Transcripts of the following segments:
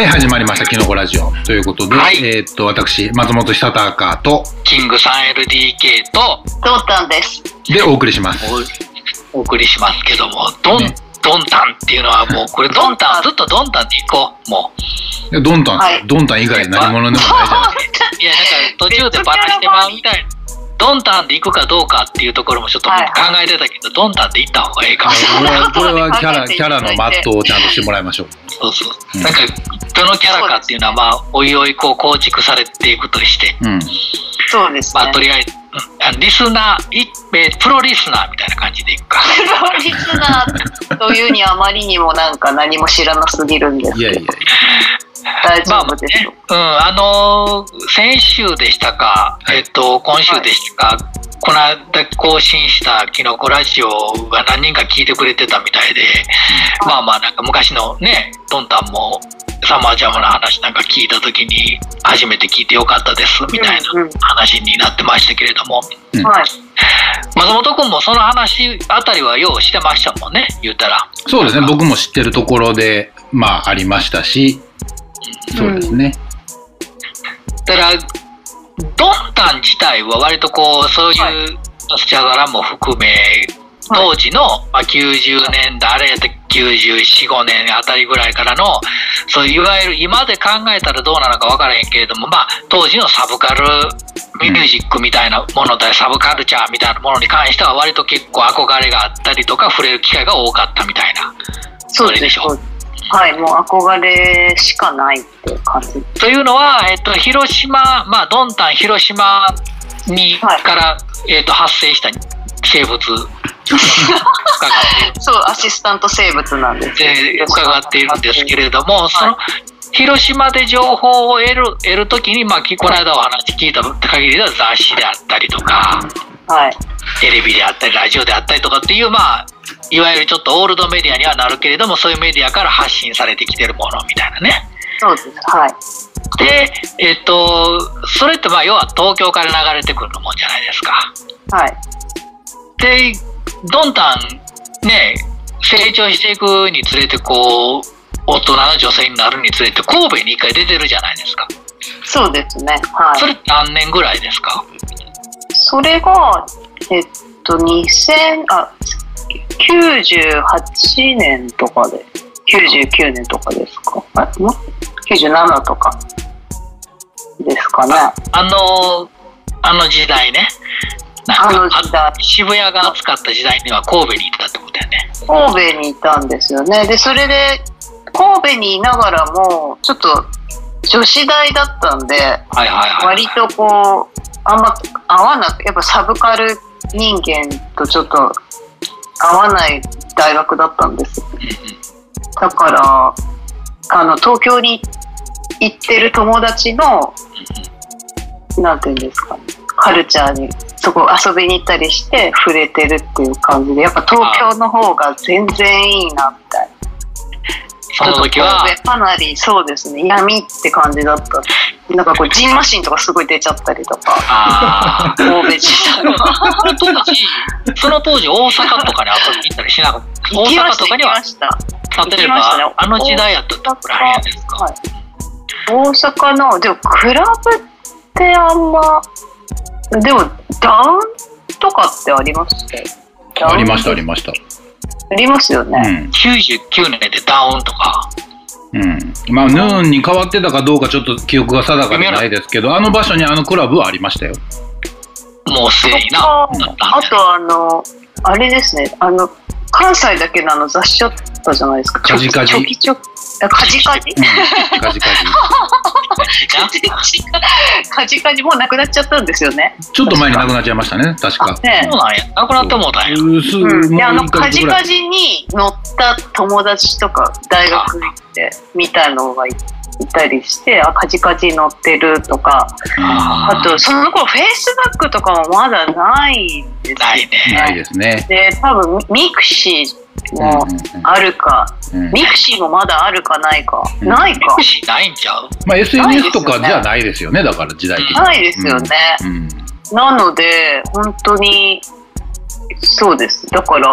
はい、始まりました、キノコラジオ。ということで、はいえーっと、私、松本久隆と、キング 3LDK とドンタンです。でお送りします。おお送りしますけども、ドン、ねドンタンっていうのはもう、これドンタン、ずっとドンタンでいこう、もう。でドンタン、はいドンタン以外何者でもないじゃない いや、なんか途中でバラしてまうみたいな。ドンタンで行くかどうかっていうところもちょっと考はいえてたけど、ドンタンで行った方がいいかも。これは これはキャラ、キャラのマットをちゃんとしてもらいましょう。そうそう。うんなんか、どのキャラかっていうのは、まあ、おいおいこう構築されていくとして、うん。そうですね。まあ、とりあえず、リスナー、いえープロリスナーみたいな感じでいくか。プロリスナーというにあまりにもなんか何も知らなすぎるんですいやいやい大丈夫ですよ。うん、あのー先週でしたか、はい。えっと、今週でしたか、この間更新したキノコラジオが何人か聞いてくれてたみたいで、まあまあなんか昔のね、ドンタンもサマージャムの話なんか聞いた時に初めて聞いてよかったですみたいなうんうん話になってましたけれども、うんはい。松本君もその話あたりはようしてましたもんね、言ったら。や。そうですね、僕も知ってるところで、まあ、ありましたし、そうですね。だから、ドンタン自体は割とこう、そういうスチャガラも含め、当時の、まあ、90年代、あれやった94、5年あたりぐらいからの、そういわゆる今で考えたらどうなのか分からへんけれども、まあ、当時のサブカルミュージックみたいなもので、サブカルチャーみたいなものに関しては割と結構憧れがあったりとか、触れる機会が多かったみたいな。そうでしょ？はい。もう憧れしかないっていう感じ。というのは、えっと、広島、まあ、ドンタン広島に、はいから、えっと、発生した生物、そう、アシスタント生物なんですよで伺っているんですけれども、その、広島で情報を得る、得るときに、まあ、きこの間お話聞いた限りでは雑誌であったりとか、はい。テレビであったり、ラジオであったりとかっていう、まあ、いわゆるちょっとオールドメディアにはなるけれども、そういうメディアから発信されてきてるものみたいなね。そうです。はい。で、えっと、それってまあ要は東京から流れてくるもんじゃないですか。はい。で、どんどんね、成長していくにつれてこう、大人の女性になるにつれて神戸に一回出てるじゃないですか。そうですね。はい。それ何年ぐらいですか？それが、えっと、2000、あ、98年とかで、99年とかですか？あ、も ?97 とかですかね。あの、あの時代ね。なんあかの時代あ渋谷が暑かった時代には神戸にいたってことだよね。神戸にいたんですよね。で、それで、神戸にいながらも、ちょっと女子大だったんで、はいはいはい。割とこう、あんま合わなく、やっぱサブカル人間とちょっと合わない大学だったんですだから、あの、東京に行ってる友達の、なんていうんですかね、カルチャーに、そこ遊びに行ったりして触れてるっていう感じで、やっぱ東京の方が全然いいな、みたいな。その時は、かなりそうですね、闇って感じだった。なんかこう、ジンマシンとかすごい出ちゃったりとか、ああ。神戸自体は。その当時、大阪とかに遊びに行ったりしなかった？大阪とかには？例え行きましたねば、あの時代やったらどこら辺ですか？はい。大阪の、でも、クラブってあんま、でも、ダウンとかってありましたありました、ありました。ありますようね。ん。99年でダウンとか、うん。まあ、ヌーンに変わってたかどうかちょっと記憶が定かでないですけど、あの場所にあのクラブはありましたよ。もうすでにな。あと、あの、あれですね、あの、関西だけのあの雑誌あったじゃないですか。カジカジチョキチョキ。あカジカジ？うん。カジカジ。カジカジもうなくなっちゃったんですよね。ちょっと前に亡くなっちゃいましたね、確か。ねそうなんや。なくなってもうたんや。うん、であのカジカジに乗った友達とか大学行ってみたいのがいいたりしてあカジカジ乗ってるとかああとその頃フェイスブックとかもまだないんですね。ないですね。で多分 mixi もあるか、うん。うんうん。 mixi もまだあるかないか、うん。ないか。しないんちゃう？まあ、SNS とかじゃないですよね、だから時代的に。ないですよね、うん。なので本当にそうですだから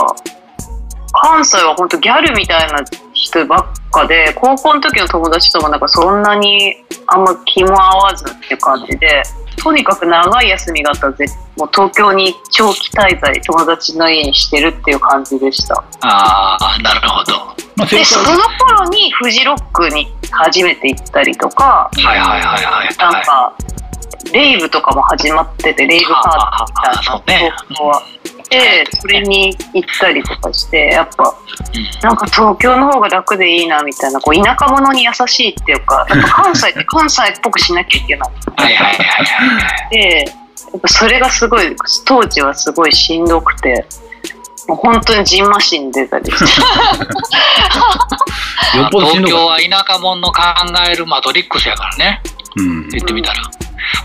関西は本当ギャルみたいな人ばっかで高校の時の友達ともなんかそんなにあんま気も合わずっていう感じでとにかく長い休みがあったらぜもう東京に長期滞在友達の家にしてるっていう感じでしたああ、なるほど。まあ、でその頃にフジロックに初めて行ったりとかはいはいはいはい。なんかレイブとかも始まっててレイブパーティーみたいなそうね東京は。でそれに行ったりとかしてやっぱうんなんか東京の方が楽でいいなみたいなこう田舎者に優しいっていうかやっぱ関西って 関西っぽくしなきゃいけないはいはいはいはい。でやっぱそれがすごい当時はすごいしんどくてもう本当にジンマシン出たりして よっぽどしんど東京は田舎者の考えるマトリックスやからね。た。うん。言ってみたら。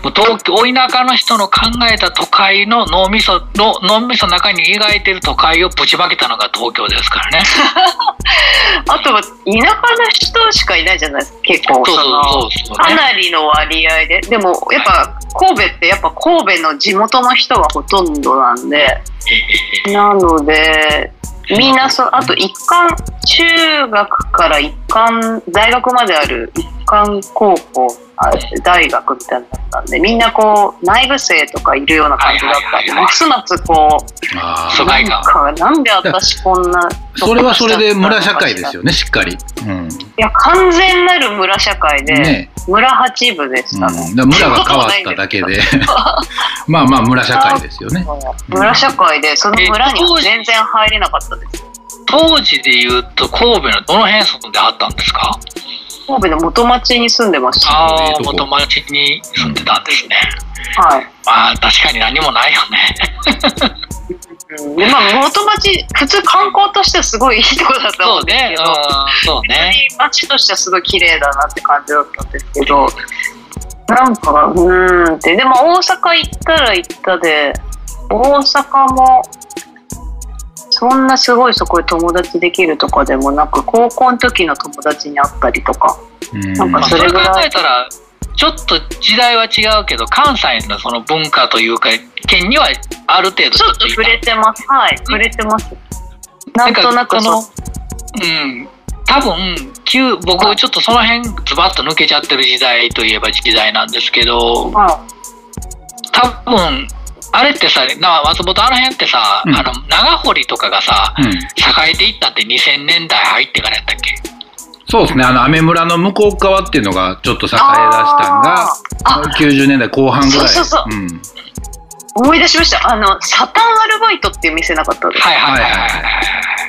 もう東京、田舎の人の考えた都会の脳みその、脳みその中に描いてる都会をぶちまけたのが東京ですからね。あとは田舎の人しかいないじゃないですか結構。その。かなりの割合で。でもやっぱ神戸ってやっぱ神戸の地元の人がほとんどなんで。なのでみんなそあと一貫中学から一貫大学まである一貫高校あ大学みたいなったんでみんなこう内部生とかいるような感じだったんでますますこうなんかなんで私こんなそれはそれで村社会ですよね、しっかり。うん。いや完全なる村社会で、ね村八部でしうん、ただね、から村が変わっただけで。まあまあ村社会ですよね。村社会でその村には全然入れなかったです当時で言うと神戸のどの辺住んであったんですか？神戸の元町に住んでました。ああ、元町に住んでたんですね。はい。まあ確かに何もないよね。うん。でまあ元町普通観光としてはすごいいいとこだと思そううんですけど、、そうね。町としてはすごい綺麗だなって感じだったんですけどなんかうーんって。でも大阪行ったら行ったで大阪もそんなすごいそこで友達できるとかでもなく高校の時の友達に会ったりとか。うん。なんかまあ、それぐらい。えたら、ちょっと時代は違うけど、関西のその文化というか、県にはある程度ちょっと触れてますはい触れてます。なんとなくそのそ、うん、多分、旧僕ちょっとその辺ズバッと抜けちゃってる時代といえば時代なんですけど、は多分、あれってさ、な松本あの辺ってさ、うんあの長堀とかがさ、うん。栄えていったって2000年代入ってからやったっけ？そうですね。あの、アメ村の向こう側っていうのがちょっと栄え出したんが、あ90年代後半ぐらい。そうそうそううん。思い出しましたあのサタンアルバイトっていう店なかったですはいはいはいはいはい。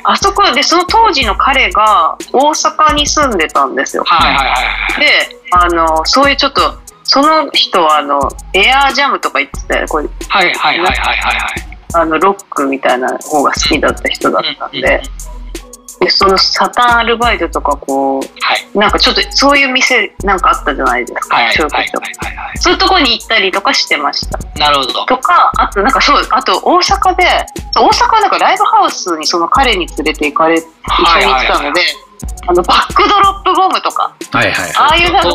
あそこでその当時の彼が大阪に住んでたんですよはいはいはいはい。であのそういうちょっとその人はあのエアージャムとか言ってたよこれはいはいはいはいはいはい。あのロックみたいな方が好きだった人だったんうんうんででそのサタンアルバイトとかこはい。うなんかちょっとそういう店なんかあったじゃないですか、はいはいはいはいそういうことはいはそういうとこに行ったりとかしてましたい。なるほど。とかあとなんかそうあと大阪で大阪はなんかライブハウスにその彼に連れて行かれ一緒に行ってたので、あのバックドロップボムとかはいはい。ああいうなんか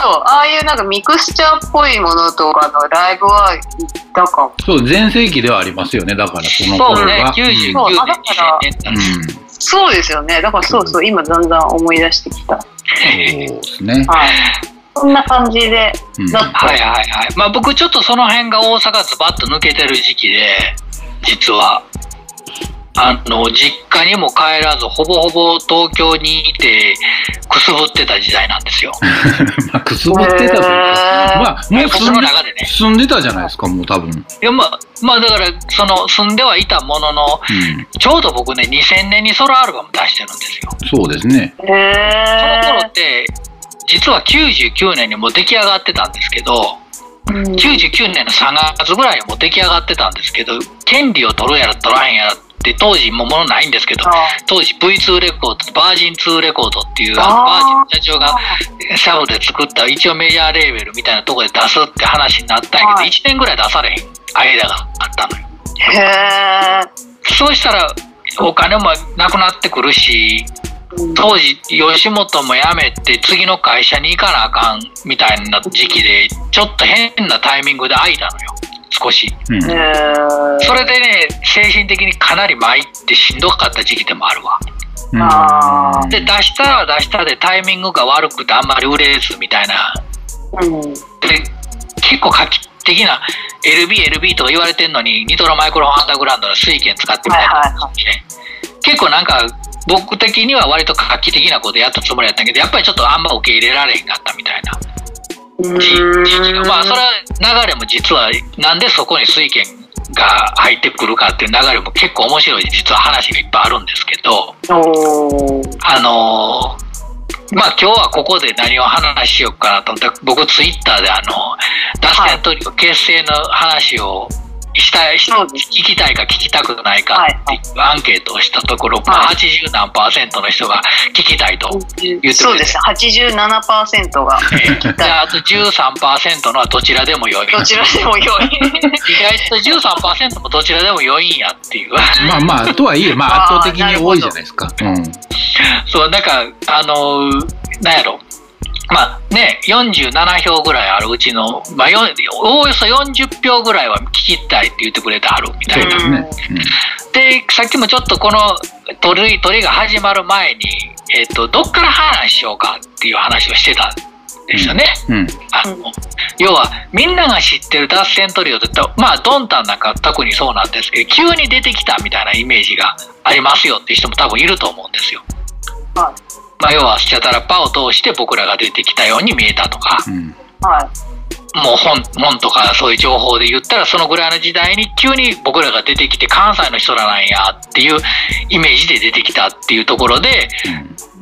そうああいうなんかミクスチャーっぽいものとかのライブは行ったかもそう、全盛期ではありますよね。だからそのそうね頃が。、99そうだから2000年うん。うんそうですよねだからそうそう今だんだん思い出してきたそうですね。はいそんな感じでうんはいはいはい。まあ僕ちょっとその辺が大阪ズバッと抜けてる時期で、実は。あの、実家にも帰らず、ほぼほぼ東京にいて、くすぶってた時代なんですよ。まあ、くすぶってたというか。まあ、もう僕住んでの中でね。住んでたじゃないですか、もう多分。いや、まあ、まあだから、その、住んではいたものの、うん。ちょうど僕ね、2000年にソロアルバム出してるんですよ。そうですね。へその頃えって、実は99年にもう出来上がってたんですけど、99年の3月ぐらいにもう出来上がってたんですけど、権利を取るやら取らへんやらって当時もうものないんですけど、当時 V2 レコード、バージン2レコードっていう、あのバージンの社長がシャフで作った一応メジャーレーベルみたいなところで出すって話になったんやけど、はい。1年ぐらい出されへん。間があったのよ。へえそうしたらお金もなくなってくるし、当時吉本も辞めて次の会社に行かなあかんみたいな時期でちょっと変なタイミングで空いたのよ。少し。うん。それでね精神的にかなり参ってしんどかった時期でもあるわ。うん。で出したら出したでタイミングが悪くてあんまり売れずみたいな。うん。で結構画期的な LB、LB とか言われてんのにニトロマイクロフォンアンダーグラウンドの水拳使ってみたいな、はいはいは結構なんか僕的には割と画期的なことやったつもりやったけどやっぱりちょっとあんま受け入れられへんかったみたいな。まあそれは流れも実はなんでそこに水拳が入ってくるかっていう流れも結構面白い実は話がいっぱいあるんですけどあのーまあ今日はここで何を話しようかなと思って僕ツイッターであのダステントリオ結成の話をしたい、しそうです聞きたいか聞きたくないかっていうアンケートをしたところ、まあはい80何パーセントの人が聞きたいと。言ってくれてそうです。87%がえーであと13%のはどちらでもよい。どちらでも良い。意外と13%もどちらでも良いんやっていう。まあまあ、とはいえ、まあ圧倒的に多いじゃないですか。うん。そう、なんか、あのーなんやろ。まあね、47票ぐらいあるうちの、まあ、よおおよそ40票ぐらいは聞きたいって言ってくれてあるみたいな。そうですね。で、さっきもちょっとこの鳥鳥が始まる前に、えっと、どっから話しようかっていう話をしてたんですよね。うん。うん。あの要はみんなが知ってる脱線トリオって言ったらまあドンタンなんか特にそうなんですけど急に出てきたみたいなイメージがありますよっていう人も多分いると思うんですよ。はまあ、要はスチャタラッパを通して僕らが出てきたように見えたとかうん。はい。もう本本とかそういう情報で言ったらそのぐらいの時代に急に僕らが出てきて関西の人らなんやっていうイメージで出てきたっていうところで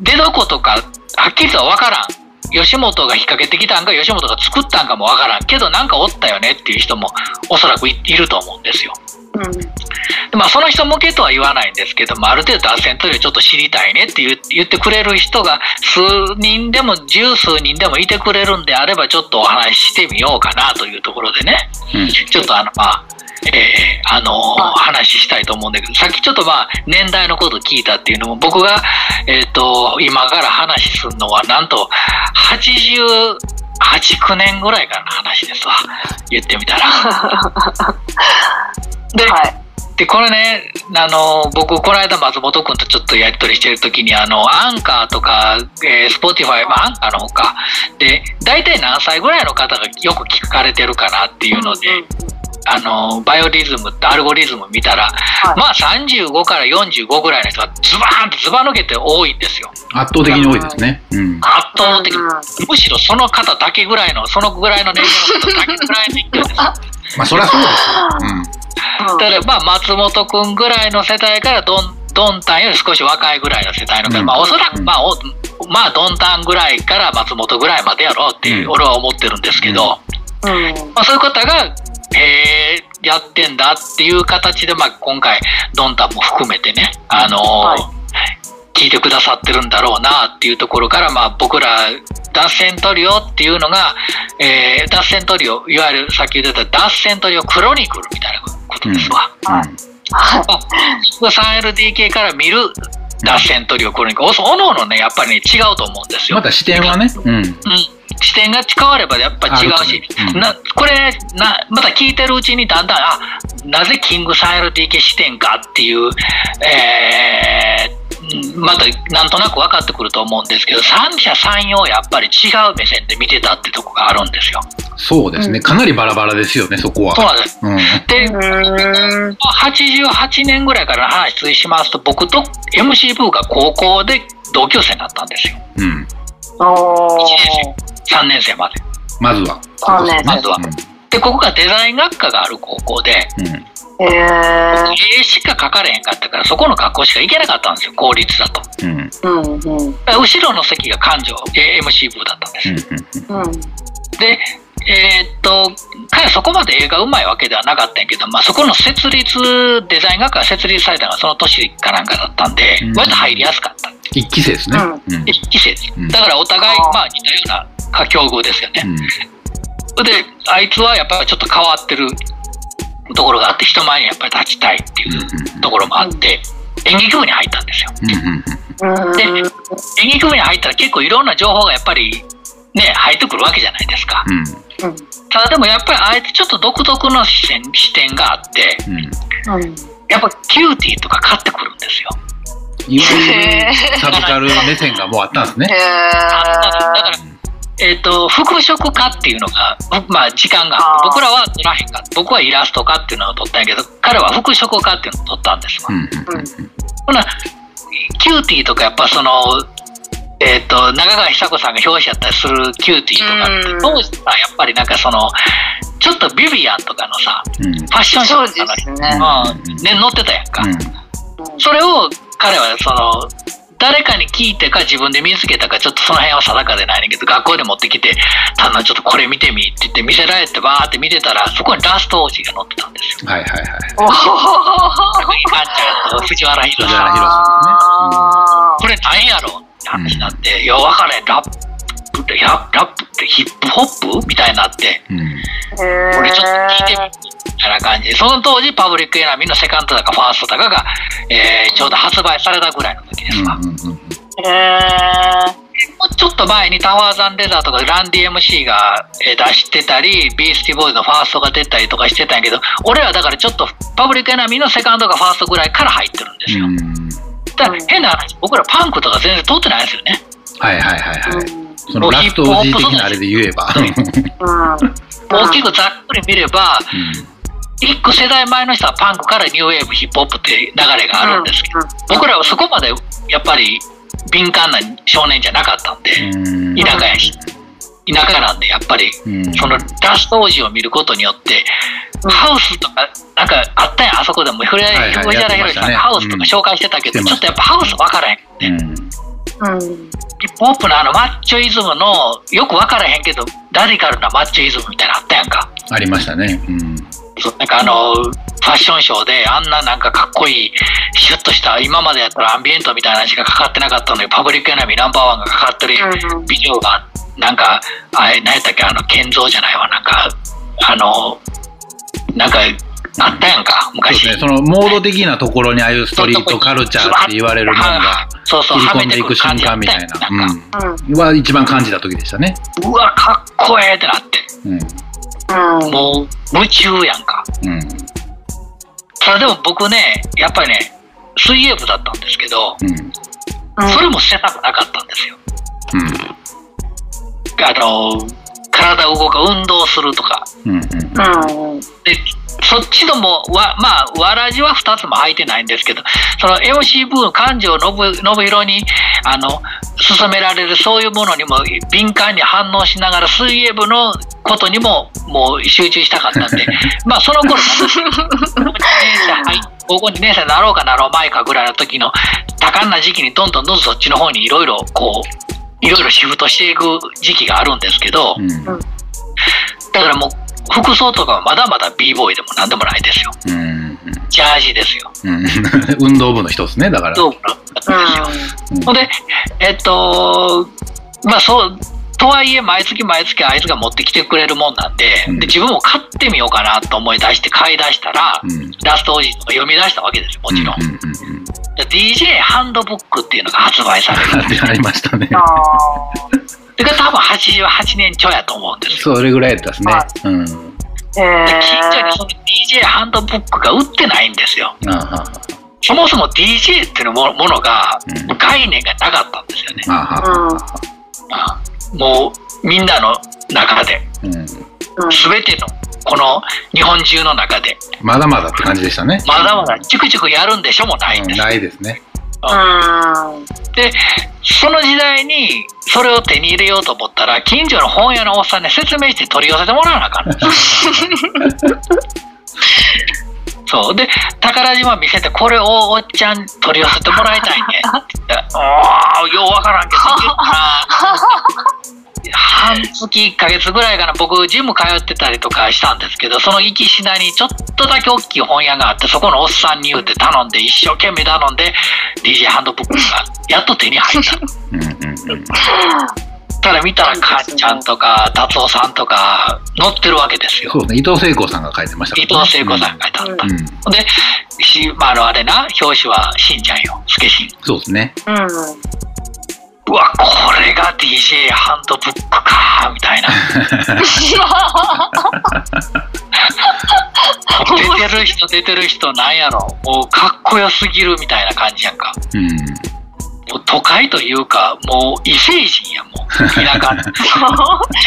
出どことかはっきりとは分からん吉本が引っ掛けてきたんか吉本が作ったんかも分からんけどなんかおったよねっていう人もおそらくいいると思うんですよ。うん。でまあその人向けとは言わないんですけどもある程度脱線トリオちょっと知りたいねって言ってくれる人が数人でも十数人でもいてくれるんであればちょっとお話ししてみようかなというところでねうん。ちょっとあのまあえーあのー話したいと思うんだけどさっきちょっとまあ年代のこと聞いたっていうのも僕が、えっと今から話するのはなんと88、9年ぐらいからの話ですわ言ってみたら。で,、はい。でこれねあの僕この間松本君とちょっとやり取りしてる時にあのアンカーとか、えー、 Spotify、まあ、アンカーのほかで大体何歳ぐらいの方がよく聞かれてるかなっていうので、あのバイオリズムってアルゴリズム見たら、いまあ35から45ぐらいの人がズバーンとズバ抜けて多いんですよ圧倒的に多いですね。うん。圧倒的にうんむしろその方だけぐらいのそのぐらいの年齢の方だけぐらいの勢いです まあ、そりゃそうですよ。うんだからまあ松本君ぐらいの世代からドンドンタンより少し若いぐらいの世代の方、うん。まあおそらうん。くまあおまあドンタンぐらいから松本ぐらいまでやろうって俺は思ってるんですけど、うん。まあ、そういう方がへえやってんだっていう形で、まあ、今回ドンタンも含めてね、あのーはい聞いてくださってるんだろうなっていうところから、まあ、僕ら脱線トリオっていうのが、えー脱線トリオいわゆるさっき言ってた脱線トリオクロニクルみたいなことですわ。うん。はいまあ 3LDK から見る脱線トリオクロニクルおおのおのねやっぱりね違うと思うんですよ。また視点はね。うん。うん、視点が変わればやっぱり違うしあると、うんなこれなまた聞いてるうちにだんだんあなぜキング 3LDK 視点かっていう、えーうんまたなんとなく分かってくると思うんですけど三者三様やっぱり違う目線で見てたってとこがあるんですよ。そうですね。かなりバラバラですよね、そこは。そうなんですうん。でうん。88年ぐらいからの話追しますと僕と MC ブーが高校で同級生になったんですようん。おー。3年生まで。まずは。まずはでここがデザイン学科がある高校でうん。うん。へー。絵しか描かれへんかったからそこの学校しか行けなかったんですよ公立だとうん。うんうん。後ろの席が感情え MC 部だったんですよ、うん。でえーっと彼はそこまで映画うまいわけではなかったんやけど、まあ、そこの設立デザイン学科が設立されたのがその年かなんかだったんでうん割と入りやすかった一期生ですね。うんうん。一期生ですうんだからお互いまあ似たような境遇ですよね、うん。であいつはやっぱりちょっと変わってるところがあって人前にやっぱり立ちたいっていうところもあって、演劇部に入ったんですよ。で演劇部に入ったら結構いろんな情報がやっぱりね入ってくるわけじゃないですか。ただでもやっぱりあえてちょっと独特の視点視点があって。やっぱ CUTiE とか買ってくるんですよ サブカル目線がもうあったんですね。へだからーえっ、と、服飾科っていうのが、まあ時間があって、僕らは取らへんかった。僕はイラスト科っていうのを取ったんやけど、彼は服飾科っていうのを取ったんですわ。うんうんうんほな、 CUTiE とかやっぱその、えっ、と、中川比佐子さんが表紙やったりする CUTiE とかってうん、当時さ、やっぱりなんかその、ちょっと Vivienne とかのさ、うん。ファッションショーとかそうですね。の、うん、ね、載ってたやんか。うん。それを彼はその誰かに聞いてか自分で見つけたかちょっとその辺は定かでないねんけど学校で持ってきて「単なちょっとこれ見てみ」って言って見せられてバーって見てたらそこにラスト王子が載ってたんですよ。はいはいはい。お高木寛ちゃんと藤原宏さん藤原宏あこれ何やろ。って話になって「いや分からへん。ラップってララップってヒップホップ?」みたいになってうんーへーこれちょっと聞いてみみたいな感じでその当時パブリックエナミーのセカンドだかファーストだかが、えーちょうど発売されたぐらいの時ですわ。もうちょっと前にタワーザンレザーとかランディ MC がえー出してたり、ビースティボーイズのファーストが出たりとかしてたんやけど、俺はだからちょっとパブリックエナミーのセカンドがファーストぐらいから入ってるんですよ。うんだから変な話、僕らパンクとか全然通ってないですよね。はいはいはいはい。うん。そのラスト OG 的なあれで言えば。うん。大きくざっくり見れば、一個世代前の人はパンクからニューウェーブ、ヒップホップっていう流れがあるんですけど、僕らはそこまでやっぱり敏感な少年じゃなかったんで、うん。田舎やし、田舎なんでやっぱりうん。そのラスト王子を見ることによって、うん。ハウスとか、なんかあったやん、あそこでも、ふれはいはい藤原宏さんがハウスとか紹介してたけど、うん。ちょっとやっぱハウス分からへん。うん。うん。ヒップホップのあのマッチョイズムの、よく分からへんけど、ラディカルなマッチョイズムみたいなのあったやんか。ありましたね。うんそうなんかあの、ファッションショーで、あんななんかかっこいい、シュッとした、今までやったらアンビエントみたいなのしかかかってなかったのに、パブリックエナミーナンバーワンがかかってるうんビデオが、なんか、あれ、何やったっけ、あの、建造じゃないわ、なんか、あの、なんか、あったやんか、そう昔。ですね。そのモード的なところにああいうストリートカルチャーって言われるものがそうそう、切り込んでいく瞬間みたいな。うんうん。は一番感じた時でしたね。うわ、かっこええってなって。うん。うんもう、夢中やんか。うん。ただでも僕ね、やっぱりね、水泳部だったんですけど、うん。それも捨てたくなかったんですよ。うん。あの、体を動か、運動するとか。うん。うん。うんで、そっちのも、わ、まあ、わらじは2つも履いてないんですけど、その MC 部分、感情のぶ、のぶひろに、あの、進められるそういうものにも敏感に反応しながら、水泳部のことにも、もう集中したかったんで、まあ、その頃、2年生入っ高校2年生になろうかなろう前かぐらいの時の多感な時期にどんどんどんどんそっちの方にいろいろこういろいろシフトしていく時期があるんですけど、うん。だからもう服装とかはまだまだ b ボーイでも何でもないですようん。ジャージですようん。運動部の一つね、だから。どうですよ、うんほんでえっとまあそうとはいえ毎月毎月あいつが持ってきてくれるもんなんで,、うんで自分も買ってみようかなと思い出して買い出したら、うん。ラストオージーとか読み出したわけですよもちろん、うんうんうんで DJ ハンドブックっていうのが発売される。んですうん。ありましたね。あそれが多分88年ちょやと思うんです。よそれぐらいやったですね。は。うん。で近所にーその DJ ハンドブックが売ってないんですよ。そもそも DJ っていうもものがうん。概念がなかったんですよね、うん。もうみんなの中で。うん。うん全てのこの日本中の中で。まだまだって感じでしたね。まだまだチクチクやるんでしょもないんです、ないですね。うん。でその時代にそれを手に入れようと思ったら近所の本屋のおっさんに説明して取り寄せてもらわなあかん。の そう。で宝島見せてこれをおっちゃん取り寄せてもらいたいねって言って。ああようわからんけどいいよな半月1ヶ月ぐらいかな僕ジム通ってたりとかしたんですけどその行きしなにちょっとだけ大きい本屋があってそこのおっさんに言うて頼んで一生懸命頼んで DJ ハンドブックがやっと手に入ったうんうんうん。ただ見たらかっちゃんとか達夫さんとか載ってるわけですよそうですね。伊藤聖子さんが書いてました伊藤聖子さんが書いてあった、うん。うん。でし、まあ、あれな表紙はしんちゃんよスケしんそうですね。うんうわこれが DJ ハンドブックかみたいな。ベテてる人出てる人なんやろ。もうかっこよすぎるみたいな感じやんか。うん。もう都会というかもう異星人やもう田舎のチ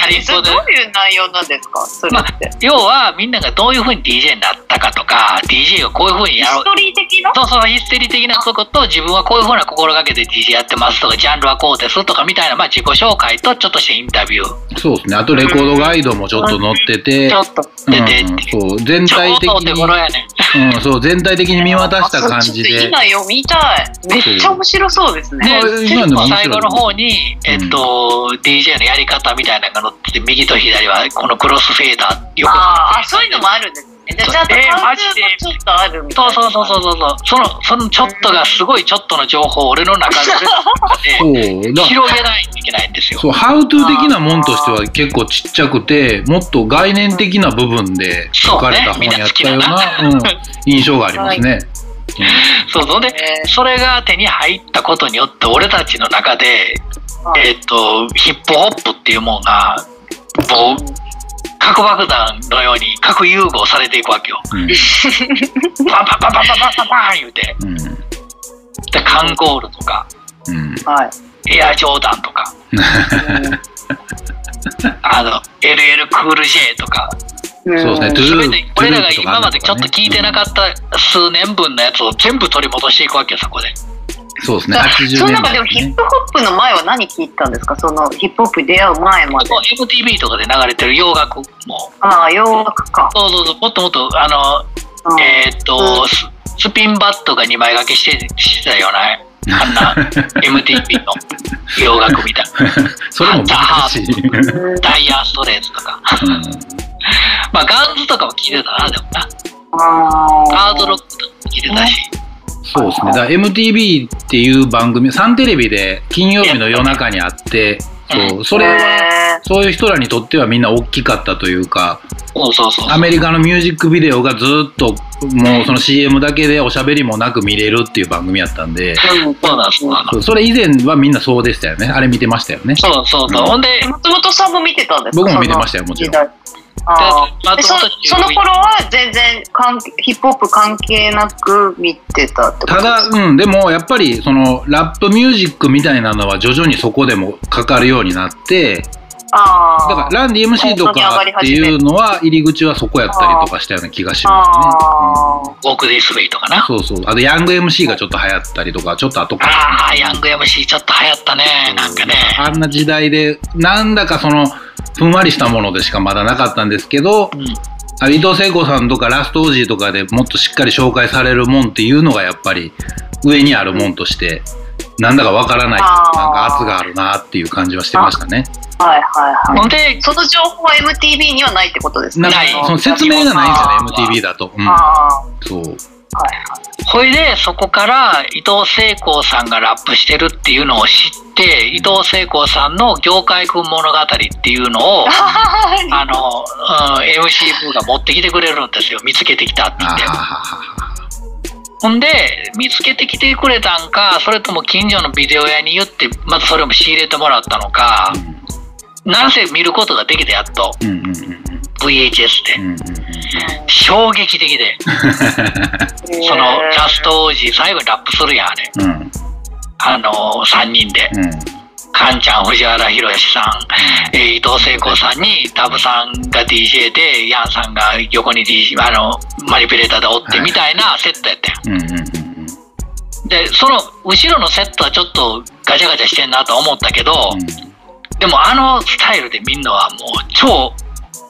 ャリンどういう内容なんですか？それって。要はみんながどういうふうに DJ になったかとか DJ をこういうふうにやろう。ヒストリー的な？そうそうヒステリ的なとこと自分はこういうふうな心がけで DJ やってますとかジャンルはこうですとかみたいな、まあ、自己紹介とちょっとしたインタビュー。そうですね。あとレコードガイドもちょっと載ってて、ちょっと。出てっていう。うん、そう、全体的に、うん、そう、全体的に見渡した感じで。今読みたい。めっちゃ面白そうですで今の面白い最後の方に、えっと DJ のやり方みたいなのが載ってて右と左はこのクロスフェーダー横あーあ、そういうのもあるんですね。ちょっとあるみたいな。そうそうそうそうそう。そのそのちょっとがすごいちょっとの情報を俺の中で。そう、だ広げないといけないんですよ。そう、ハウトゥー的なもんとしては結構ちっちゃくて、もっと概念的な部分で書かれた本やったような、ね。うん、印象がありますね。そうそでそれが手に入ったことによって俺たちの中で、えーと、ヒップホップっていうものがもう核爆弾のように核融合されていくわけよ。パン、パンパンパンパンパンパンパン言うて、うん、でカンコールとか、うん、エアジョーダンとか。あの LL クール J とかそうですね、トゥルー全て俺らが今までちょっと聞いてなかった数年分のやつを全部取り戻していくわけよそこで。そうですね、だ80その中でもヒッね。プホップの前は何聞いたんですか？そのヒップホップに出会う前まで。MTV とかで流れてる洋楽も。ああ、洋楽か。そうそうそうもっともっとあのうん。えーっとススピンバットが2枚掛けしてしてたようなあんな MTV の洋楽みたいな。それも難しい。うんダイヤーストレートとか。うん まあガンズとかも聞いてたなでもな。あハードロックとかも聞いてたし。そうですね。だから MTV っていう番組、サンテレビで金曜日の夜中にあって、そう、それは、は。そういう人らにとってはみんな大きかったというか、そうそうそうアメリカのミュージックビデオがずっともうその CM だけでおしゃべりもなく見れるっていう番組やったんで、うんそうなんそうなのそうそれ以前はみんなそうでしたよね。あれ見てましたよね。そうそうそう、うん。ほんで松本さんも見てたんですか？僕も見てましたよもちろんあー。でそその頃は全然関係ヒップホップ関係なく見てたってことただ、うん、でもやっぱりそのラップミュージックみたいなのは徐々にそこでもかかるようになって、ああだからランディ MC とかっていうのは入り口はそこやったりとかしたような気がしますね。あウォーク・ディス・ウェイとかな。うんそうそう。あとヤング MC がちょっと流行ったりとか、ちょっと後から。ああヤング MC ちょっと流行ったねなんかね。あんな時代で、なんだかその、ふんわりしたものでしかまだなかったんですけど、うん。あ伊藤聖子さんとかラストオージーとかでもっとしっかり紹介されるもんっていうのがやっぱり上にあるもんとして、なんだかわからないなんか圧があるなっていう感じはしてましたね。あはいはいはい。でその情報は MTV にはないってことですかなんかその説明がないんあですよね、MTV だと。うん。ああそう。ほいでそこから伊藤聖子さんがラップしてるっていうのを知って伊藤聖子さんの「業界君物語」っていうのを あの、うん、MC 部が持ってきてくれるんですよ。見つけてきたって言って。ほんで見つけてきてくれたんかそれとも近所のビデオ屋に言ってまずそれも仕入れてもらったのかなんせ見ることができてやっと。うんうんうんうん。VHS で。うんうんうん衝撃的で。そのラスト王子最後にラップするやんあれ。うん。あの3人で。うん。カンちゃん藤原宏さん、えー伊藤聖子さんにタブさんが DJ でヤンさんが横に DJ あのマニピュレーターでおってみたいなセットやったやん。うんうんうんうん。でその後ろのセットはちょっとガチャガチャしてんなと思ったけど、でもあのスタイルでみんなはもう超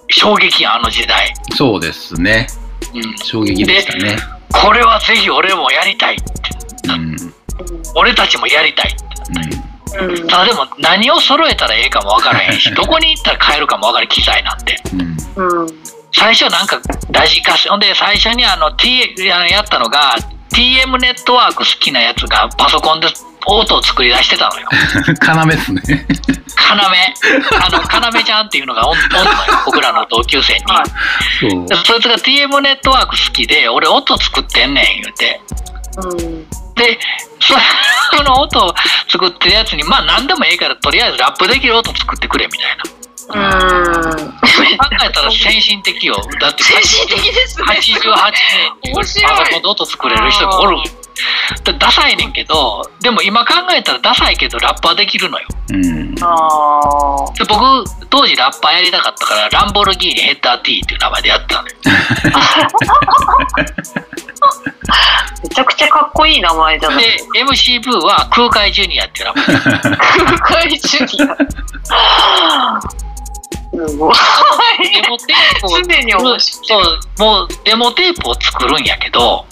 衝撃あの時代、そうですね。うん、衝撃でしたね。これはぜひ俺もやりたいって。うん。俺たちもやりたいうんうん。ただでも何を揃えたらええかもわからへんし どこに行ったら買えるかもわからん機材なんて。うん。うん。最初なんかラジカセほんで最初にあの、T、あのやったのが TM ネットワーク好きなやつがパソコンで音を作り出してたのよ。要ですね。要。あの 要ちゃんっていうのがおんおんのよ。僕らの同級生に、はい。そう。でそいつが TM ネットワーク好きで俺音作ってんねん言うて。うん。でそ その音を作ってるやつにまあ何でもええからとりあえずラップできる音作ってくれみたいなうん。考えたら先進的よ。だって先進的ですね。88年っていう面白いパソコンで音作れる人がおる。だダサいねんけど、でも今考えたらダサいけどラッパーできるのよ。うん。ああ。で僕、当時ラッパーやりたかったから、ランボルギーニヘッダー T っていう名前でやってたのよ。めちゃくちゃかっこいい名前じゃないで、MC ブーは空海ジュニアっていう名前。空海ジュニア。すごい。デモテープを常に面白いそう、もうデモテープを作るんやけど、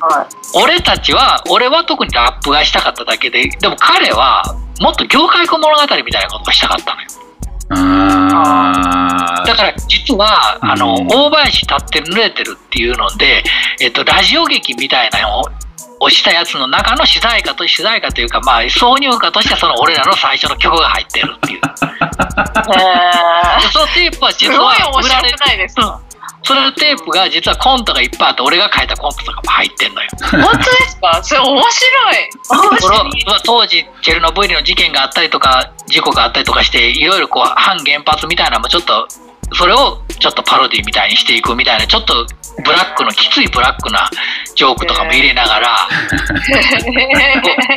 は俺たちは、俺は特にラップがしたかっただけで、でも彼はもっと業界物語みたいなことがしたかったのよ。あだから実は、あの、うん大林立って濡れてるっていうので、えっと、ラジオ劇みたいなのを、をしたやつの中の主題歌と主題歌というか、まあ、挿入歌としてその俺らの最初の曲が入ってるっていう。そのテープは実は売られ白くないですかそのテープが実はコントがいっぱいあって、俺が書いたコントとかも入ってんのよ。本当ですか？それ面白い。面こ白い。のまあ当時チェルノブイリの事件があったりとか事故があったりとかしていろいろこう反原発みたいなのもちょっとそれをちょっとパロディみたいにしていくみたいなちょっとブラックのきついブラックなジョークとかも入れながら、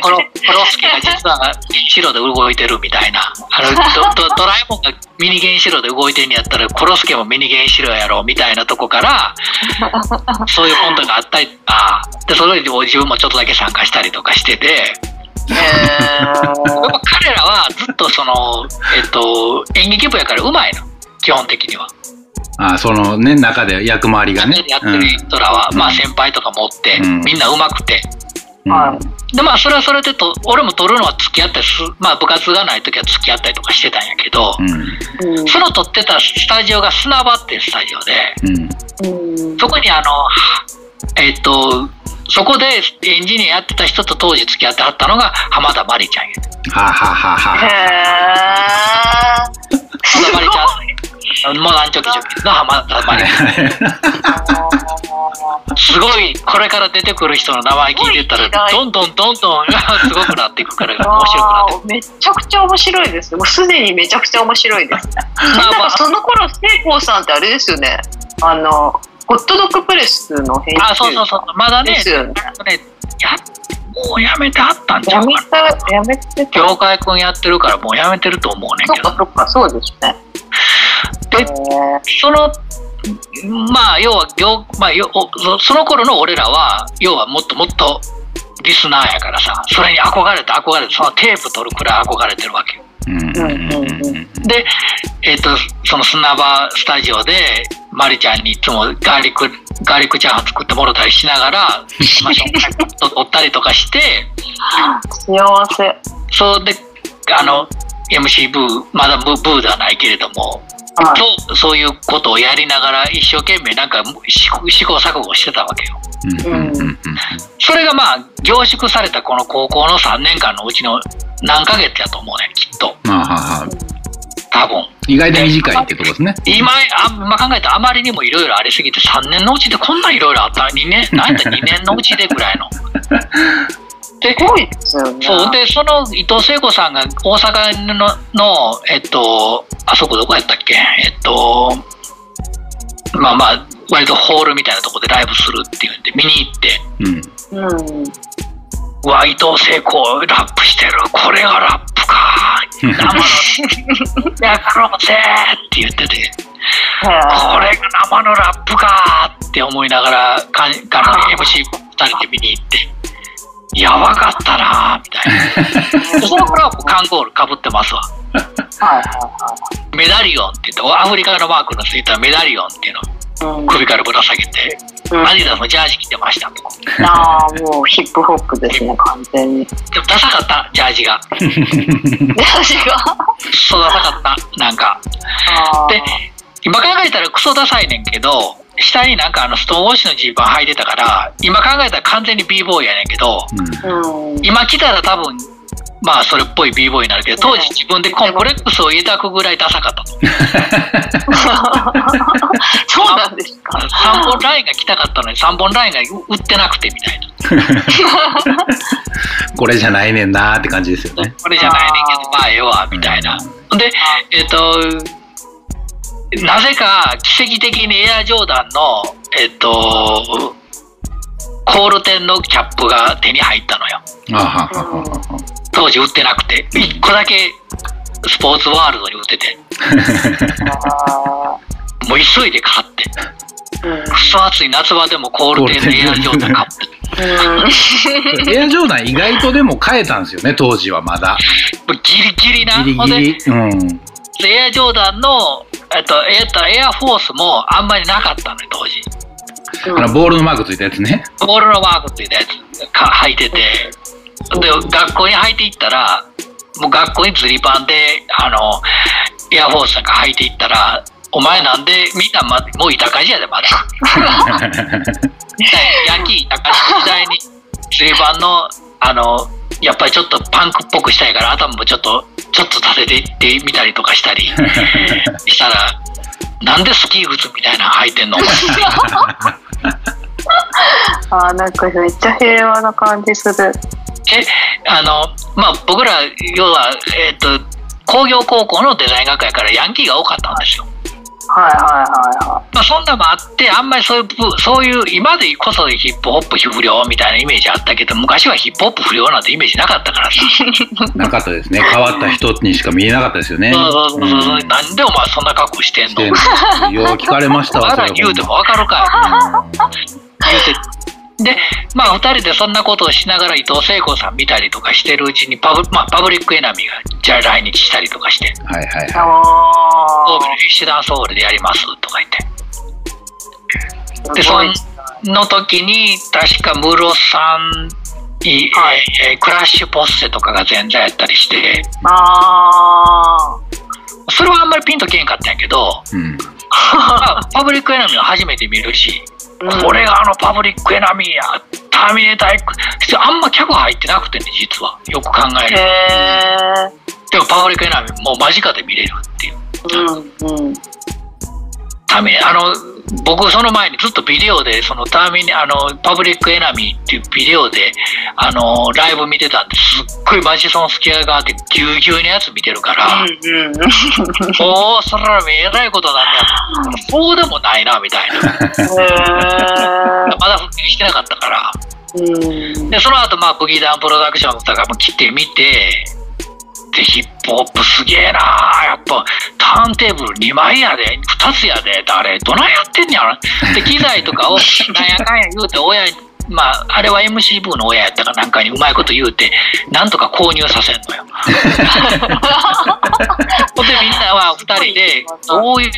こ このコロスケが実は白で動いてるみたいなあのドドドラえもんがミニ原子炉で動いてんやったらコロスケもミニ原子炉やろみたいなとこからそういうコントがあったりとかでそれで自分もちょっとだけ参加したりとかしてて。へやっぱ彼らはずっとその、えっと、演劇部やからうまいの基本的には。あそのね中で役回りがね。やってる人らは、うん。まあ先輩とかもおって、うん。みんなうまくて。うん。はでまあそれはそれでと俺も撮るのは付き合ったりすまあ部活がない時は付き合ったりとかしてたんやけど、うん。その撮ってたスタジオが砂場っていうスタジオでうん。うん。そこにあのえっとそこでエンジニアやってた人と当時付き合ってはったのが浜田真理ちゃんやははははへー。浜田真理ちゃんモダンチョキチョキの浜田真理すごいこれから出てくる人の名前聞いてたらどんどんどんどん すごくなっていくから面白くなってめちゃくちゃ面白いですね。もうすでにめちゃくちゃ面白いです。まあまなんかその頃、聖光さんってあれですよね。あの、ホットドッグプレスの編集ああそうそうそうまだねですよね。もうやめてはったんちゃやめうかなた、やめてた。業界君やってるからもうやめてると思うねんそっけどかそっか、そうですね。でそのまあ要は業、まあ、そその頃の俺らは要はもっともっとリスナーやからさそれに憧れて憧れてそのテープ取るくらい憧れてるわけよ。で、えっとその砂場スタジオでマリちゃんにいつもガーリックガーリックチャーハン作ってもろたりしながら、まあ、紹介と取ったりとかして幸せ。そうであの MC ブーまだブーブーではないけれどもはい。とそういうことをやりながら一生懸命なんか試行試行錯誤してたわけよ。うん。うん。うん。うん。それがまあ凝縮されたこの高校の3年間のうちの何ヶ月やと思うねきっと。まあはは多分。意外と短いってことですね。今あ今考えたらあまりにもいろいろありすぎて3年のうちでこんないろいろあった2年なんやったら2年のうちでぐらいの。ですごいですよね。そうでその伊藤聖子さんが大阪ののえっとあそこどこやったっけ？えっとまあまあ割とホールみたいなとこでライブするっていうんで見に行ってうん。うん。「うわ伊藤聖子ラップしてるこれがラップか 生のやろうぜ」って言っててへ「これが生のラップか」って思いながらかんかの MC2 人で見に行って。やばかったなぁみたいな。その頃はカンゴールかぶってますわ。ーはいはメダリオンって言って、アフリカのマークのついたメダリオンっていうの首からぶら下げて、うんアディダスのジャージ着てましたとか。ああ、もうヒップホップですね、完全に。でもダサかった、ジャージが。私が？そうダサかった、なんか。で今考えたらクソダサいねんけど、下になんかあのストーンウォッシュのジーパン履いてたから、今考えたら完全に b ボーイやねんけど、うん。今来たら多分、まあそれっぽい b ボーイになるけど、当時自分でコンプレックスを抱くぐらいダサかったと。そうなんですか。3本ラインが来たかったのに3本ラインが売ってなくてみたいな。これじゃないねんなーって感じですよね。これじゃないねんけど、まあええわ、みたいな。で、えっ、と、なぜか奇跡的にエアジョーダンの、えっと、コール店のキャップが手に入ったのよ。当時売ってなくて、1個だけスポーツワールドに売ってて、あ もう急いで買って、くそ暑い夏場でもコール店のエアジョーダン買って、うんエアジョーダン意外とでも変えたんですよね、当時はまだ。ギリギリな。ギリほんでギリ。うん。エアジョーダンの、えっと、えっと、エアフォースもあんまりなかったのよ、当時。あの、ボールのマークついたやつね。ボールのマークついたやつか履いてて、で、学校に履いていったら、もう学校にズリパンで、あの、エアフォースなんか履いていったら、お前なんでみんな、ま、もう板かじやで、まだ。ヤンキー板かじ時代に、ズリパンの、あの、やっぱりちょっとパンクっぽくしたいから、頭もちょっと、ちょっと立てていってみたりとかしたり したら、なんでスキー靴みたいなの履いてんの？あーなんかめっちゃ平和な感じする。えあのまあ僕ら要はえっ、と工業高校のデザイン学科やからヤンキーが多かったんですよ。はいはいはいはまあそんなのもあってあんまりそういう部そういう今でこそヒップホップ不良みたいなイメージあったけど昔はヒップホップ不良なんてイメージなかったからさ。なかったですね。変わった人にしか見えなかったですよね。そうそうそうそう、うん。なんでお前そんな格好してんの？でよう聞かれましたわ、まだ言うてもわかるかい。言うてでまあ2人でそんなことをしながら伊藤聖子さん見たりとかしてるうちにパブ,、まあ、パブリックエナミーがじゃあ来日したりとかしてはいはいい。はあ神戸の石段ソウルでやりますとか言ってーで。その時に確かムロさんいはいえークラッシュポッセとかが前座やったりしてあそれはあんまりピンとけんかったんやけど、い。うん。まあ、パブリックエナミーは初めて見るし、ーこれがあのパブリックエナミーやターミネーター X あんま客入ってなくてね実はよく考えへるえ。でもパブリックエナミーもう間近で見れるっていううんうん。ターミネあの僕その前にずっとビデオでそのターミネあのパブリックエナミーっていうビデオであのライブ見てたんですっごいマジソンスキア側でぎゅうぎゅうのやつ見てるから、うんうん。おおそらえらいことなんだよそうでもないなみたいなへまだ復帰してなかったからえ。うん。でその後まあブギーダンプロダクションとかも来てみてでヒップホップすげえなやっぱターンテーブル2枚やで。2つやで。誰どないやってんねやろ。で機材とかを なんやかんや言うて親にまああれは MC 部の親やったかなんかにうまいこと言うてなんとか購入させんのよ。ほんでみんなは2人でどういう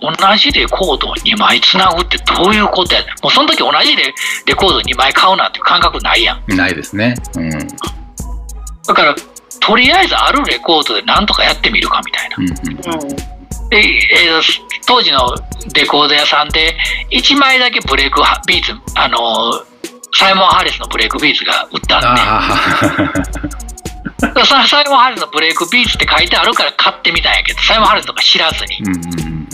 同じレコードを2枚つなぐってどういうことやもうその時同じでレコード2枚買うなんていう感覚ないやん。ないですね。うん。だからとりあえずあるレコードでなんとかやってみるかみたいな。うん。で、えー当時のレコード屋さんで1枚だけブレイクビーツ、あのーサイモン・ハリスのブレイクビーツが売ったんで、サイモン・ハリスのブレイクビーツって書いてあるから買ってみたんやけど、サイモン・ハリスとか知らずにあ。、うんうんうん。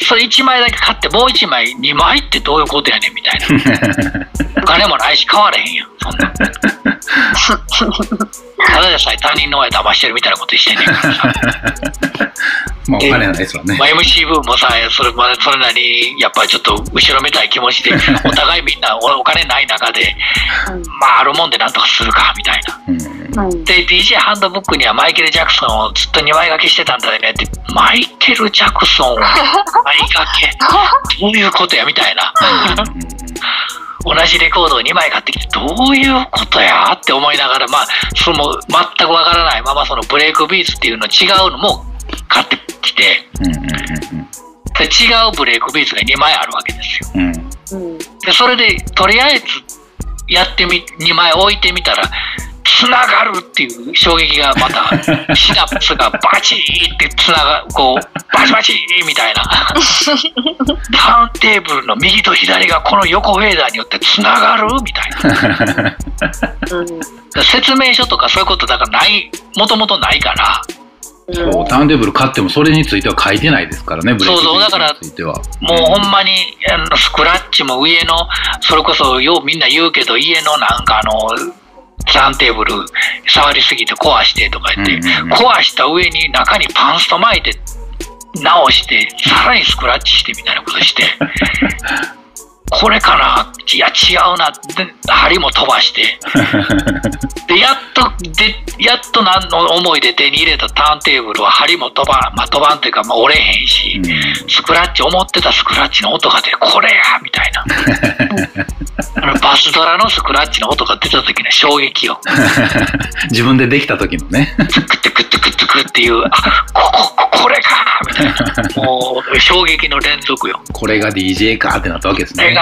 そそれ1枚だけ買ってもう1枚2枚ってどういうことやねんみたいな。お 金もないし買われへんやん。ただでさえ他人の親騙してるみたいなことしてんねんからさ。まあ、お金ないですわね ま。あ、MC 部もさ、それまでそれなりに、やっぱりちょっと後ろめたい気持ちで、お互いみんなおお金ない中で、まあ、あるもんでなんとかするか、みたいな。うんうん。で、DJ ハンドブックにはマイケル・ジャクソンをずっと2枚掛けしてたんだよねって、マイケル・ジャクソンを2枚掛けどういうことや、みたいな。同じレコードを2枚買ってきて、どういうことやって思いながら、まあ、その全くわからないまま、そのブレイクビーツっていうの違うのも買ってきて、うんうんで違うブレイクビーツが2枚あるわけですよ。うんうん。うん。で、それで、とりあえず、やってみ、2枚置いてみたら、つながるっていう衝撃がまた、シナプスがバチーってつなが、こう、バチバチーみたいな。ターンテーブルの右と左がこの横フェーダーによってつながるみたいな。うん。説明書とかそういうことだからない、もともとないから、そう、ターンテーブル買ってもそれについては書いてないですからね、ブレイクそうそうだからについては。もうほんまに、あのスクラッチも上の、それこそようみんな言うけど、家のなんかあの、ターンテーブル触りすぎて壊してとか言って、壊した上に中にパンスト巻いて直してさらにスクラッチしてみたいなことして これかな？いや違うな。って針も飛ばして。でやっとでやっと何の思いで手に入れたターンテーブルは針も飛ばん、まあ、飛ばんというか、まあ、折れへんし、スクラッチ思ってたスクラッチの音が出てこれやみたいな。あのバスドラのスクラッチの音が出た時の衝撃よ。自分でできた時のね。ツクツクツクツクっていうあここここれかみたいな。もう衝撃の連続よ。これが DJ かってなったわけですね。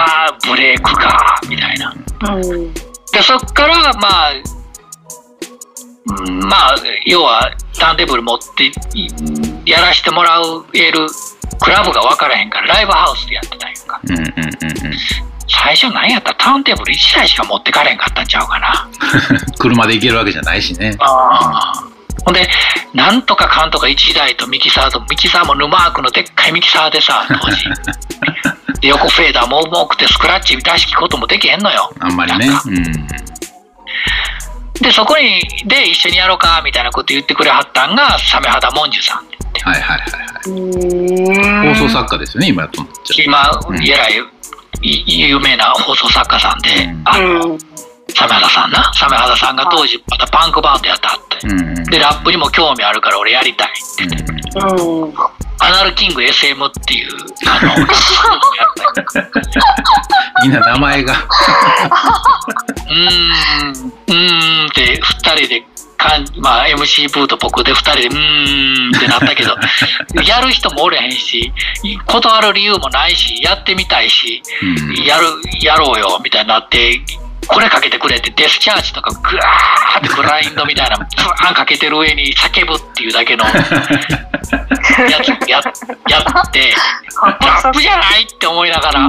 これがブレークかみたいな。うんでそっからまあうんまあ要はターンテーブル持っていやらしてもらえるクラブが分からへんからライブハウスでやってたんやんか。うんうんうんうん。最初何やった？らターンテーブル1台しか持ってかれへんかったんちゃうかな。車で行けるわけじゃないしね。ああほんでなんとかかんとか1台とミキサーとミキサーもヌマークのでっかいミキサーでさ当時 で横フェーダーも重くてスクラッチ出し聞くこともできへんのよあんまりね。うん。でそこにで一緒にやろうかみたいなこと言ってくれはったんがサメ肌モンジュさんって言ってはいはいはいはい。放送作家ですよね、今やっちゃ。今うんえらいい有名な放送作家さんで、うんあのうんサメ肌さんな。サメ肌さんが当時またパンクバンドやってはって。でラップにも興味あるから俺やりたいって。言って、うん。アナルキング SM っていうあの みんな名前が。うーん。うーんって2人でかん、まあ、MC ブーと僕で2人でうーんってなったけどやる人もおれへんし断る理由もないしやってみたいしうん。やるやろうよみたいになってこれかけてくれってデスチャージとかグワーってグラインドみたいなブワーンかけてる上に叫ぶっていうだけのやつややってラップじゃないって思いながら。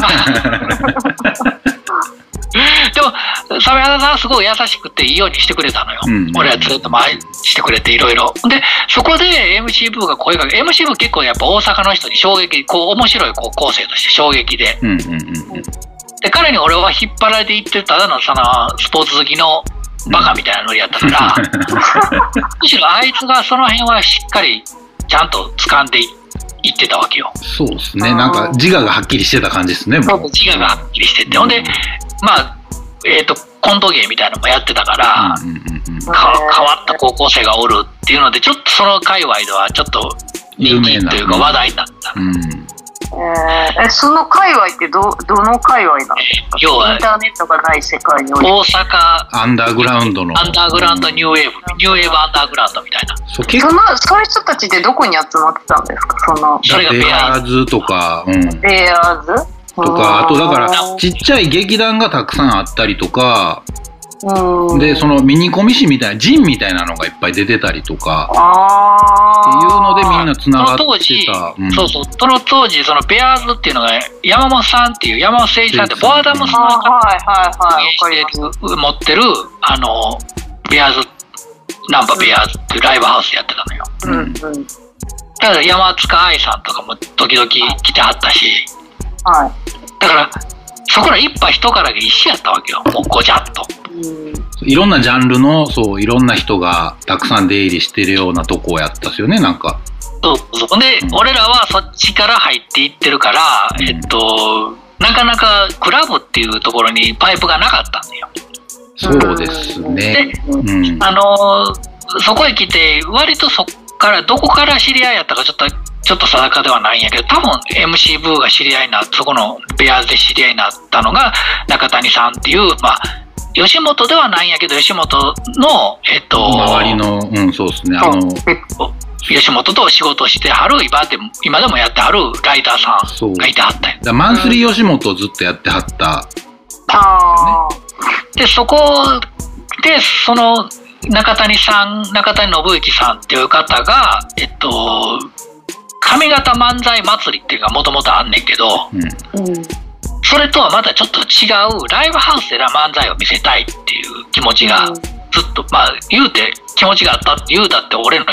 でも、サメ肌さんはすごい優しくていいようにしてくれたのよ。うん俺はずっと前してくれていろいろ。で、そこで MC ブーが声かけ、MC ブー結構やっぱ大阪の人に衝撃、こう面白い高校生として衝撃で。うんうんうんうん。で、彼に俺は引っ張られていってるただのそのスポーツ好きのバカみたいなノリやったから、むしろあいつがその辺はしっかりちゃんと掴んでいいってたわけよ。そうですね。なんか自我がはっきりしてた感じですね、もう。自我がはっきりしてて。ほんで、まあ、えっ、と、コント芸みたいなのもやってたから、うんうんうんうんか変わった高校生がおるっていうので、ちょっとその界隈ではちょっと人気というか話題になった。うん。えーえその界隈ってどどの界隈なんですか？要はインターネットがない世界に大阪アンダーグラウンドの。アンダーグラウンドニューウェーブ、ニューウェーブアンダーグラウンドみたいな。そのそういう人たちってどこに集まってたんですか？そのそれがベベアアーズ。とか、うん。ベアーズ？とか、あとだからう、ちっちゃい劇団がたくさんあったりとか、んで、そのミニコミ誌みたいな、ジンみたいなのがいっぱい出てたりとか、あっていうのでみんなな繋がって時、た。うんそうそう、その当時、そのベアーズっていうのが、山本さんっていう、山本誠一さんって、ボアダムさんがはいはいはいわかります持ってる、あの、ベアーズ、ナンバーベアーズっていうライブハウスやってたのよ。うんうんだから山塚愛さんとかも時々来てはったし、はいだから、そこら一杯一からが一緒やったわけよ。もうごちゃっと。うんいろんなジャンルの、そう、いろんな人がたくさん出入りしてるようなとこをやったっすよね、なんか。そうそう。で、うん俺らはそっちから入っていってるから、うんえっと、なかなかクラブっていうところにパイプがなかったんだよ。そうですね。うん。あのーそこへ来て、割とそっから、どこから知り合いやったかちょっと、ちょっと定かではないんやけど、多分 MC ブーが知り合いになそこのベアーズで知り合いになったのが中谷さんっていう、まあ、吉本ではないんやけど、吉本の、えっと、周りの、うん、そうですね。あの、吉本と仕事してはる、今でも今でもやってはるライターさそうんがいてはったんやだマンスリー吉本をずっとやってはった。あで、そこで、その中谷さん、中谷信之さんっていう方が、えっと、上方漫才祭りっていうのがもともとあんねんけど、うん。ーうんそれとはまたちょっと違うライブハウスで漫才を見せたいっていう気持ちがずっと、まあ言うて気持ちがあったって言うたって俺の1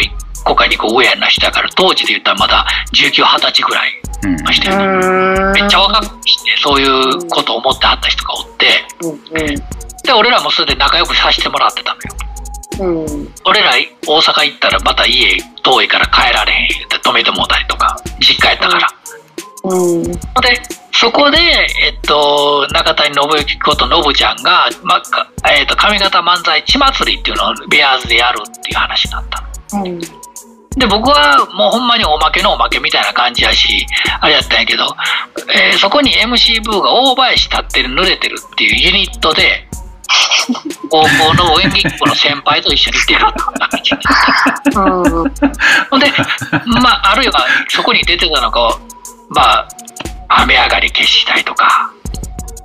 個か2個上やな人やから当時で言ったらまだ19、20歳ぐらいうん。の人やね、うんめっちゃ若くしてそういうことを思ってはった人がおって、うんうんで俺らもそれで仲良くさせてもらってたのよ。うん。俺ら大阪行ったらまた家遠いから帰られへん言って止めてもうたりとか実家やったから、うん。でそこで、えっと、中谷信之こと信ちゃんが、まえっと、上方漫才血祭りっていうのをベアーズでやるっていう話になったの。うん。で僕はもうほんまにおまけのおまけみたいな感じやしあれやったんやけど、えーそこに MC ブーが大林立ってる濡れてるっていうユニットで 高校の演劇部の先輩と一緒に出るって感じうん。ほんでまああるいはそこに出てたのがまあ雨上がり消したいとか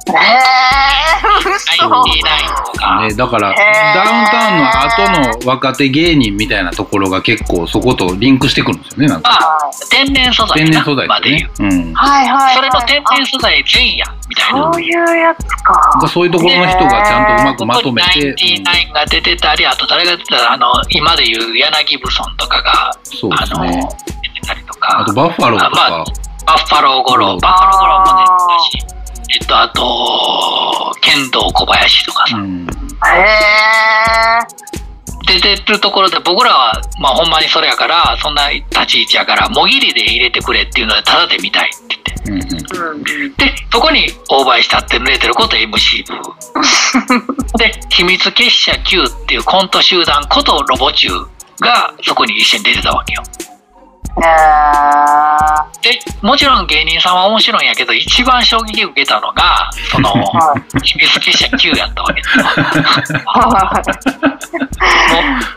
えー、嘘。99とか、ね、だから、ダウンタウンの後の若手芸人みたいなところが結構そことリンクしてくるんですよね、なんか。まあ天然素材天然素材まで言う。うん。はいはい、はい。それの天然素材全やみたいなそういうやつか。そういうところの人がちゃんとうまくまとめて、ナインティナインが出てたり、あと誰が出てたら、あの、今でいう柳ブソンとかが、うんそうであの、すね。出てたりとか、あとバッファローとあまか、バッファローゴロー、うんバッファローゴローも出てたし、えっと、あと、剣道小林とかさ、うん。へ出てるところで僕らは、まあほんまにそれやから、そんな立ち位置やから、もぎりで入れてくれっていうので、ただで見たいって言って。うんうん。で、そこにオーバーしたって濡れてること MC 部。で、秘密結社 Q っていうコント集団ことロボチューがそこに一緒に出てたわけよ。で、もちろん芸人さんは面白いんやけど、一番衝撃を受けたのが、その、はい。秘密結社 Q やったわけです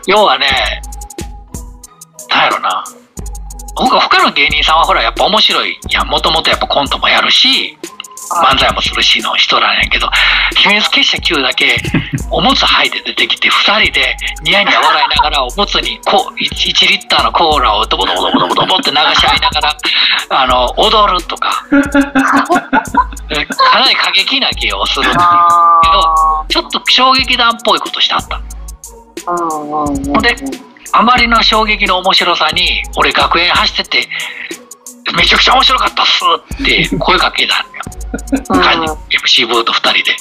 要はね、なんやろな。他他の芸人さんはほらやっぱ面白いやんもともとやっぱコントもやるし漫才もするしの人なんやけど秘密結社 Q だけ おむつ履いて出てきて2人でニヤニヤ笑いながらおむつにこう 1, 1リッターのコーラをドボドボドボドボドボって流し合いながら あの踊るとか。かなり過激な芸をするっていう。あちょっと衝撃弾っぽいことしてあった。であまりの衝撃の面白さに俺学園走っててめちゃくちゃ面白かったっすって声かけたんだよ、うん。MC ブーと2人で。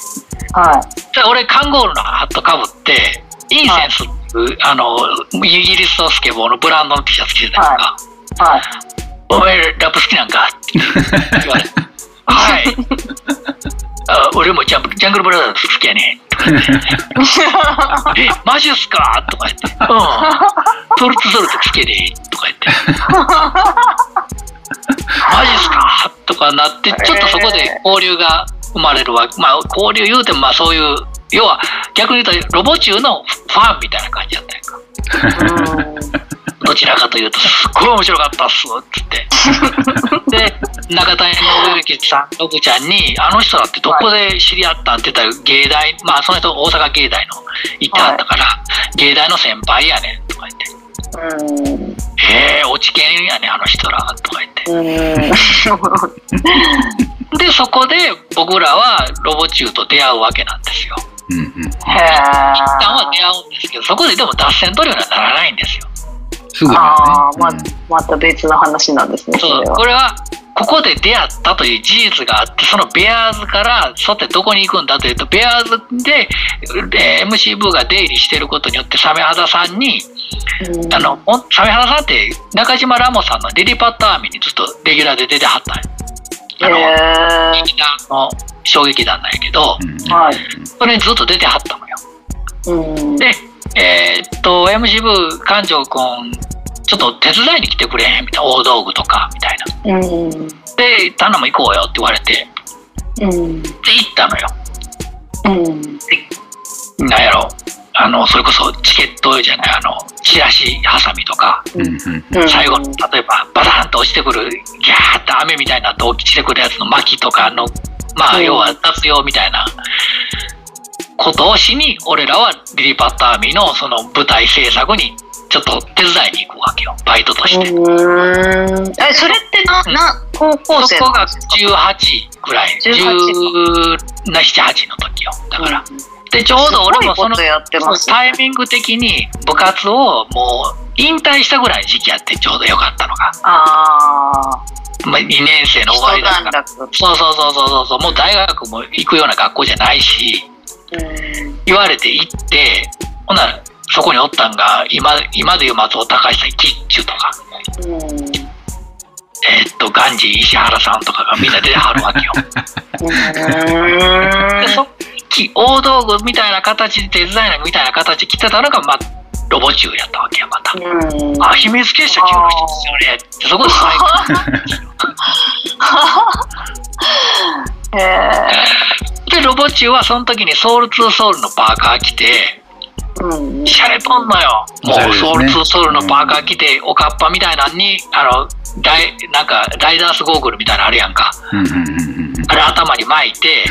はい。で俺カンゴールのハットかぶってインセンスっていうあのイギリスのスケボーのブランドの T シャツ着てたやんか、はい。お前ラップ好きなんか？って言われて。はい。あ俺もジャンジャングルブラザーズ好きやね。とか言ってえマジっすか？とか言って。うん。ソルトソルト好きで。とか言って マジっすか？とかなってちょっとそこで交流が生まれるわまあ交流言うてもまあそういう要は逆に言うとロボ中のファンみたいな感じだったやんか。うん。どちらかというと、すっごい面白かったっすっつって。で、中谷信之さん、のぶちゃんに、あの人だってどこで知り合ったんって言ったら、芸大、まあその人大阪芸大の行ってはったから、芸大の先輩やねんとか言って、うんへえ、落ち研やねん、あの人らとか言って。うん で、そこで僕らはロボチューと出会うわけなんですよ。うんうん。へ一旦は出会うんですけど、そこででも脱線取るようにはならないんですよ。すぐにあはあ、まね。また別の話なんですね。そうれはこれはここで出会ったという事実があってそのベアーズからさてどこに行くんだというとベアーズでで MC ブーが出入りしてることによってサメ肌さんにうん。あのサメ肌さんって中島ラモさんのリリパッターミにずっとレギュラーで出てはったんよあのへ劇団の小劇団なんやけどうんーはい。それにずっと出てはったのよ。うん。でえーっと MC ブー館長君ちょっと手伝いに来てくれへんみたいな大道具とかみたいな。うんで頼む行こうよって言われてうんで行ったのよ。うんなんやろ。あのそれこそチケットじゃないあのチラシハサミとかうん最後例えばバタンと落ちてくるギャーって雨みたいなと落ちてくるやつの巻きとかのまあうん。要は雑用みたいなことをしに俺らはリリパッターミのその舞台制作にちょっと手伝いに行くわけよバイトとして。うん。えそれってなな高校生そこが18ぐらい。18 1718の時よ。だから。でちょうど俺もそのね。タイミング的に部活をもう引退したぐらいの時期やってちょうどよかったのが、ああまあ、2年生の終わりだ一から。段落そうそうそうそうそう。もう大学も行くような学校じゃないし。うん。言われて行ってほんならそこにおったんが、今、今でいう松尾隆さん、キッチュとか、うんえーっと、ガンジー石原さんとかがみんな出てはるわけよ。で、そっき、大道具みたいな形で、デザイナーみたいな形で来てたのが、まあ、ロボチューやったわけよ、また。うんあ、秘密結社中の人ですよね。ってそこで最後。で、ロボチューはその時にソウル2ソウルのパーカー着て、うんシャレとんのよ。もう、ソウル2ソウルのパーカー着て、おかっぱみたいなのに、あの、ライなんか、ライダースゴーグルみたいなのあるやんか。あれ頭に巻いて、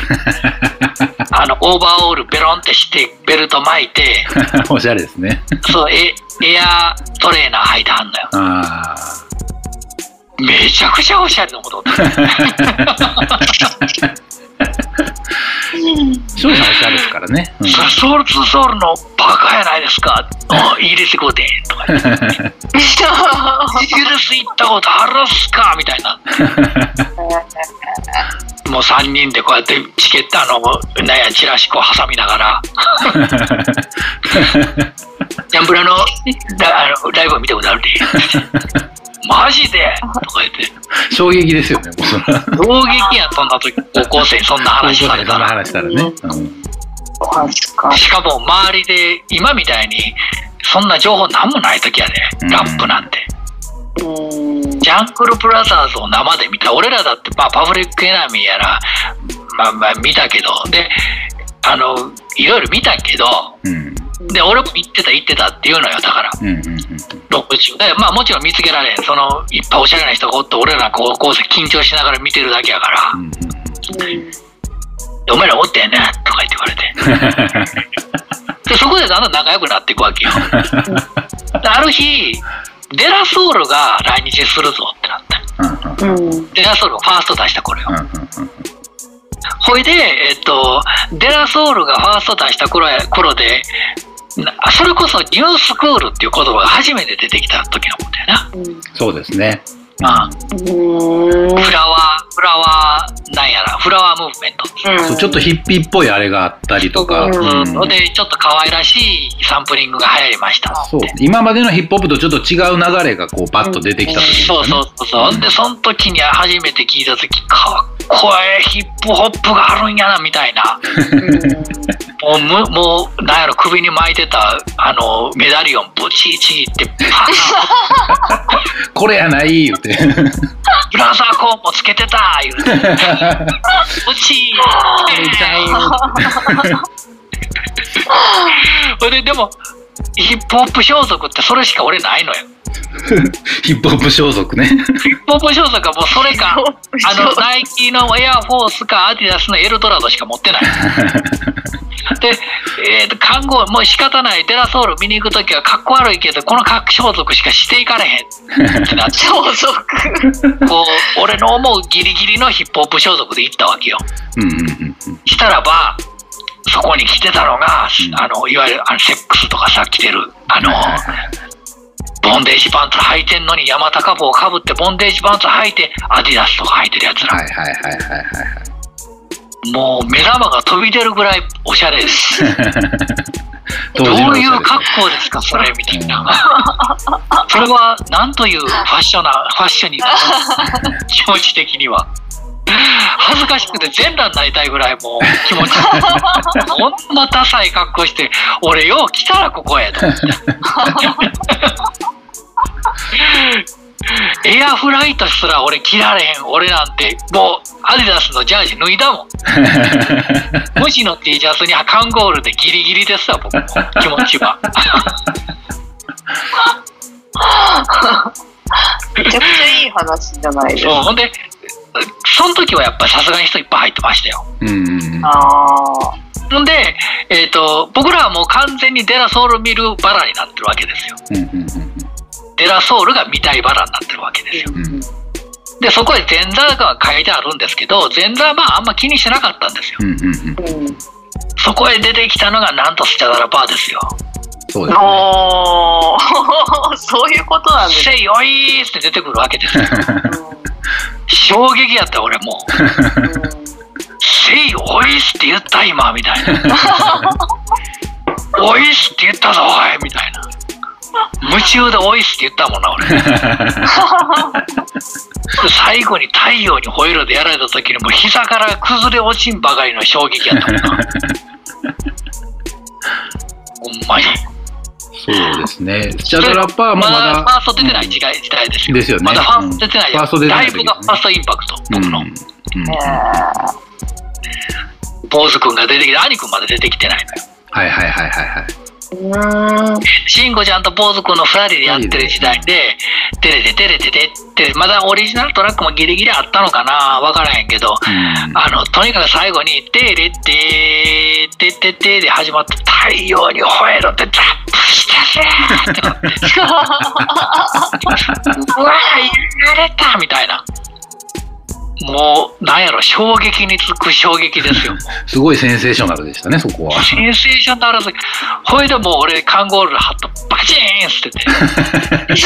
あの、オーバーオールベロンってして、ベルト巻いて、おしゃれですね。そう、エエアトレーナー履いてはんのよ。あめちゃくちゃおしゃれなこと。翔さんおしゃれですからね。うんソウル2ソウルのパーカーやないですか。あイギリス語で。とか言って。イギリス行ったことあるっすか？みたいな。もう3人でこうやってチケットあの、なんや、チラシこう挟みながら、ジャンブラのラあのライブを見たことあるで。マジで？とか言って。衝撃ですよね、もうそら。衝撃やん、そんな時、高校生にそんな話されたそんなら。話したらね。うんしかも周りで、今みたいに、そんな情報なんもない時やで、うんラップなんて。うんジャングルブラザーズを生で見た。俺らだって、まあ、パブリックエナミーやら、まあまあ見たけど、で、あの、いろいろ見たけど、うんで、俺も行ってた行ってたっていうのよ、だから、うんうんうんロック中。で、まあもちろん見つけられん。その、いっぱいおしゃれな人がおって、俺ら高校生緊張しながら見てるだけやから、うんお前らおってんねとか言って言われて。で、そこでだんだん仲良くなっていくわけよ。である日、デラソウルが来日するぞってなった。うんうんデラソウルがファースト出した頃よ。うんうんほいで、えっと、デラソウルがファースト出した頃や頃で、それこそニュースクールっていう言葉が初めて出てきた時のことやな。そうですね。あうんフラワー、フラワー、なんやら、フラワームーブメント。そうちょっとヒッピーっぽいあれがあったりとか、うんうん。で、ちょっと可愛らしいサンプリングが流行りました。そう。今までのヒップホップとちょっと違う流れがこうパッと出てきた時ですそうそうそうそう。で、その時に初めて聞いた時、かっこええヒップホップがあるんやな、みたいな。もうむ、もう、なんやろ、首に巻いてた、あの、メダリオン、ブチーチーって、パーン。これやない言うてブラザーコーンもつけてた言うて、ブチーほいで、でも、ヒップホップ装束ってそれしか俺ないのよ。ヒップホップ装束ね。ヒップホップ装束はもうそれか、あの、ナイキのエアフォースかアディダスのエルドラドしか持ってない。で、えーと、看護、もう仕方ない、デラソウル見に行くときはかっこ悪いけど、この格装束しかしていかれへん。ってなって、装束。こう、俺の思うギリギリのヒップホップ装束で行ったわけよ。うんうんうんうん。したらば、そこに来てたのが、うん。あの、いわゆるあのセックスとかさ、着てる、あの、ボンデージパンツ履いてんのに山高帽をかぶってボンデージパンツ履いてアディダスとか履いてるやつら。はいはいはいはいはいもう目玉が飛び出るぐらいおしゃれです。どういう格好ですか、それみたいな。それは何というファッショナファッショニーな気持ち的には。恥ずかしくて全裸になりたいぐらいもう気持ち。こんなダサい格好して、俺よう来たらここへと思って。エアフライトすら俺着られへん俺なんてもうアディダスのジャージ脱いだもん。無地の T シャツにカンゴールでギリギリですわ僕も。気持ちは。めちゃくちゃいい話じゃないですか。そうほんでその時はやっぱりさすがに人いっぱい入ってましたよ。うん。うんうんああ。ほんで、えー、と僕らはもう完全にデラソウル見るバラになってるわけですよ。うんうんうんデラソウルが見たいバラになってるわけですよ。うん。でそこで前座が書いてあるんですけど前座はまああんま気にしてなかったんですよ。うんうんうん。うん。そこへ出てきたのがなんとスチャダラバーですよ。そうですね。おー。そういうことなんですせいおいーって出てくるわけですよ。ね。衝撃やった俺もう「せいおいっす」って言った今みたいな。おいっすって言ったぞ、おいみたいな。夢中でおいっすって言ったもんな、俺。最後に太陽にホイールでやられた時にもう膝から崩れ落ちんばかりの衝撃やったもんな。ほんまに。そうですね。スチャダラパーもままだだ。ファースト出てない時代時代ですよ。ですよねまだファースト出てないよ。うんファースト出てないだいぶがファーストインパクト、僕の。うんうん坊主君が出てきて、兄君まで出てきてないのよ。はいはいはいはいはい。うん慎吾ちゃんと坊主君の2人でやってる時代で、テレでテレテテテレ、まだオリジナルトラックもギリギリあったのかなわからへんけど、うんあの、とにかく最後に、テレテテテテで始まって、太陽に吠えろって、ザップしたぜーってなって、うわやられたみたいな。もう、なんやろ、衝撃につく衝撃ですよ。すごいセンセーショナルでしたね、そこは。センセーショナルすぎほいでもう俺、カンゴールハットバチーン捨てて、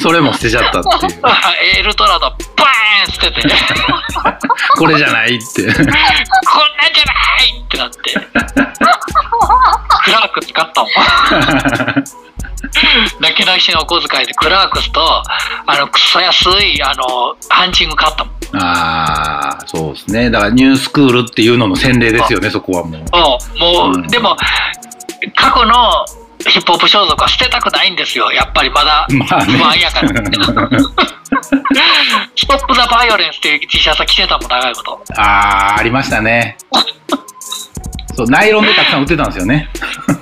それも捨てちゃったっていう。エルトラドバーン捨てて、これじゃないって。こんなんじゃないってなって、クラーク使ったもん。泣き泣きしのお小遣いでクラークスと、あの、くそ安い、あの、ハンチング買ったもん。ああ、そうですね。だから new school っていうのの洗礼ですよね、そこはもう。もう、もう、うんでも、過去のヒップホップ装束は捨てたくないんですよ。やっぱりまだまあね不安やから。Stop the Violence っていう T シャツ着てたもん、長いこと。ああ、ありましたね。そう、ナイロンでたくさん売ってたんですよね。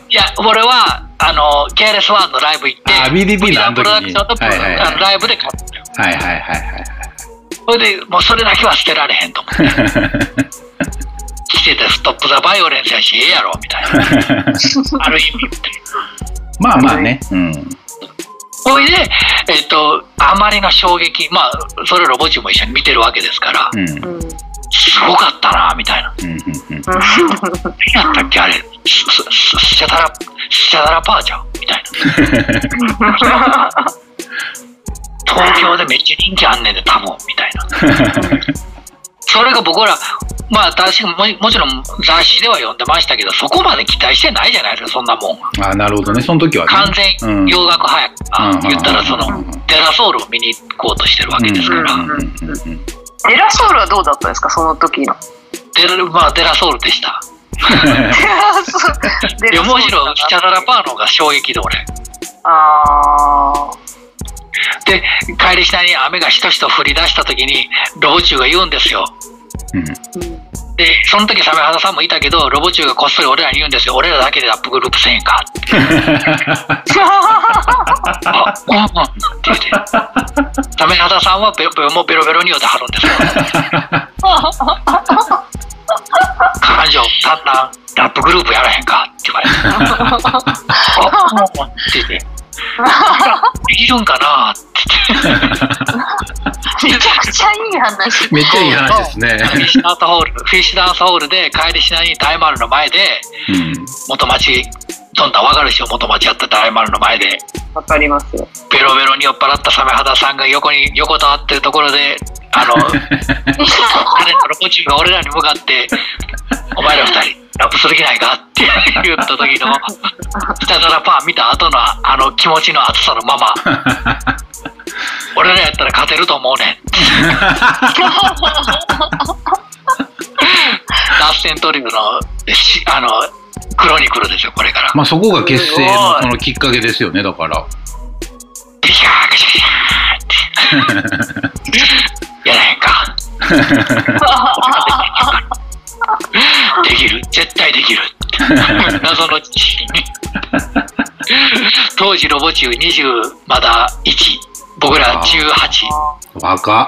いや、俺は、あの、 KRS-One のライブ行って、あ BDP のあのプロダクションとプロはいはいはいライブで買ったよ。はいはいはいはい。それで、もうそれだけは捨てられへんと思って。着てて、 Stop the Violence やし、ええやろ、みたいな。ある意味って。まあまあね。うん。ほいで、えっと、あまりの衝撃、まあ、それロボチも一緒に見てるわけですから、うん。うんすごかったな、みたいな。うんうんうん。何やったっけ、あれ、ススススチャダラ、スチャダラパーじゃん、みたいな。東京でめっちゃ人気あんねんで、多分、みたいな。それが僕ら、まあ、確かももちろん雑誌では読んでましたけど、そこまで期待してないじゃないですか、そんなもん。ああ、なるほどね。その時はね。完全うん洋楽派やから、うん言ったらそのうんデラソウルを見に行こうとしてるわけですから、うんうんうんうんデラソウルはどうだったんですかその時の。デラまあ、デラソウルでした。いや、むしろスチャダラパーの方が衝撃で俺。あで、帰りしなに雨がしとしと降り出した時に、ロボチュウが言うんですよ。うんーで、その時、サメハダさんもいたけど、ロボチュウがこっそり俺らに言うんですよ。俺らだけでラップグループせんかって。あ、うんうんって言って。サメハダさんはベロベロもうベロベロに酔ってはるんですよ。感情、単なラップグループやらへんかって言われて。あ、うんうんって言って。できるんかなって。めちゃくちゃいい話。めっちゃいい話ですね。フィッシュダンスホール、フィッシュダンスホールで帰りしなに大丸の前で、うん。元町、どんな分かるでしょ、元町やった大丸の前で、わかりますよ。ベロベロに酔っ払ったサメ肌さんが横に、横たわってるところで、あの、彼のロボチが俺らに向かって、お前ら二人、ラップする気ないかって 言った時の、スタダラパー見た後のあの気持ちの熱さのまま、俺らやったら勝てると思うねん。ラステントリューの、しあの、クロニクルですよ、これから。まあそこが結成のそのきっかけですよね、だから。ビシャーガシャーって。やらへんか。できる？絶対できる。謎の自信。当時ロボチュウ20、まだ1。僕ら18。若っ。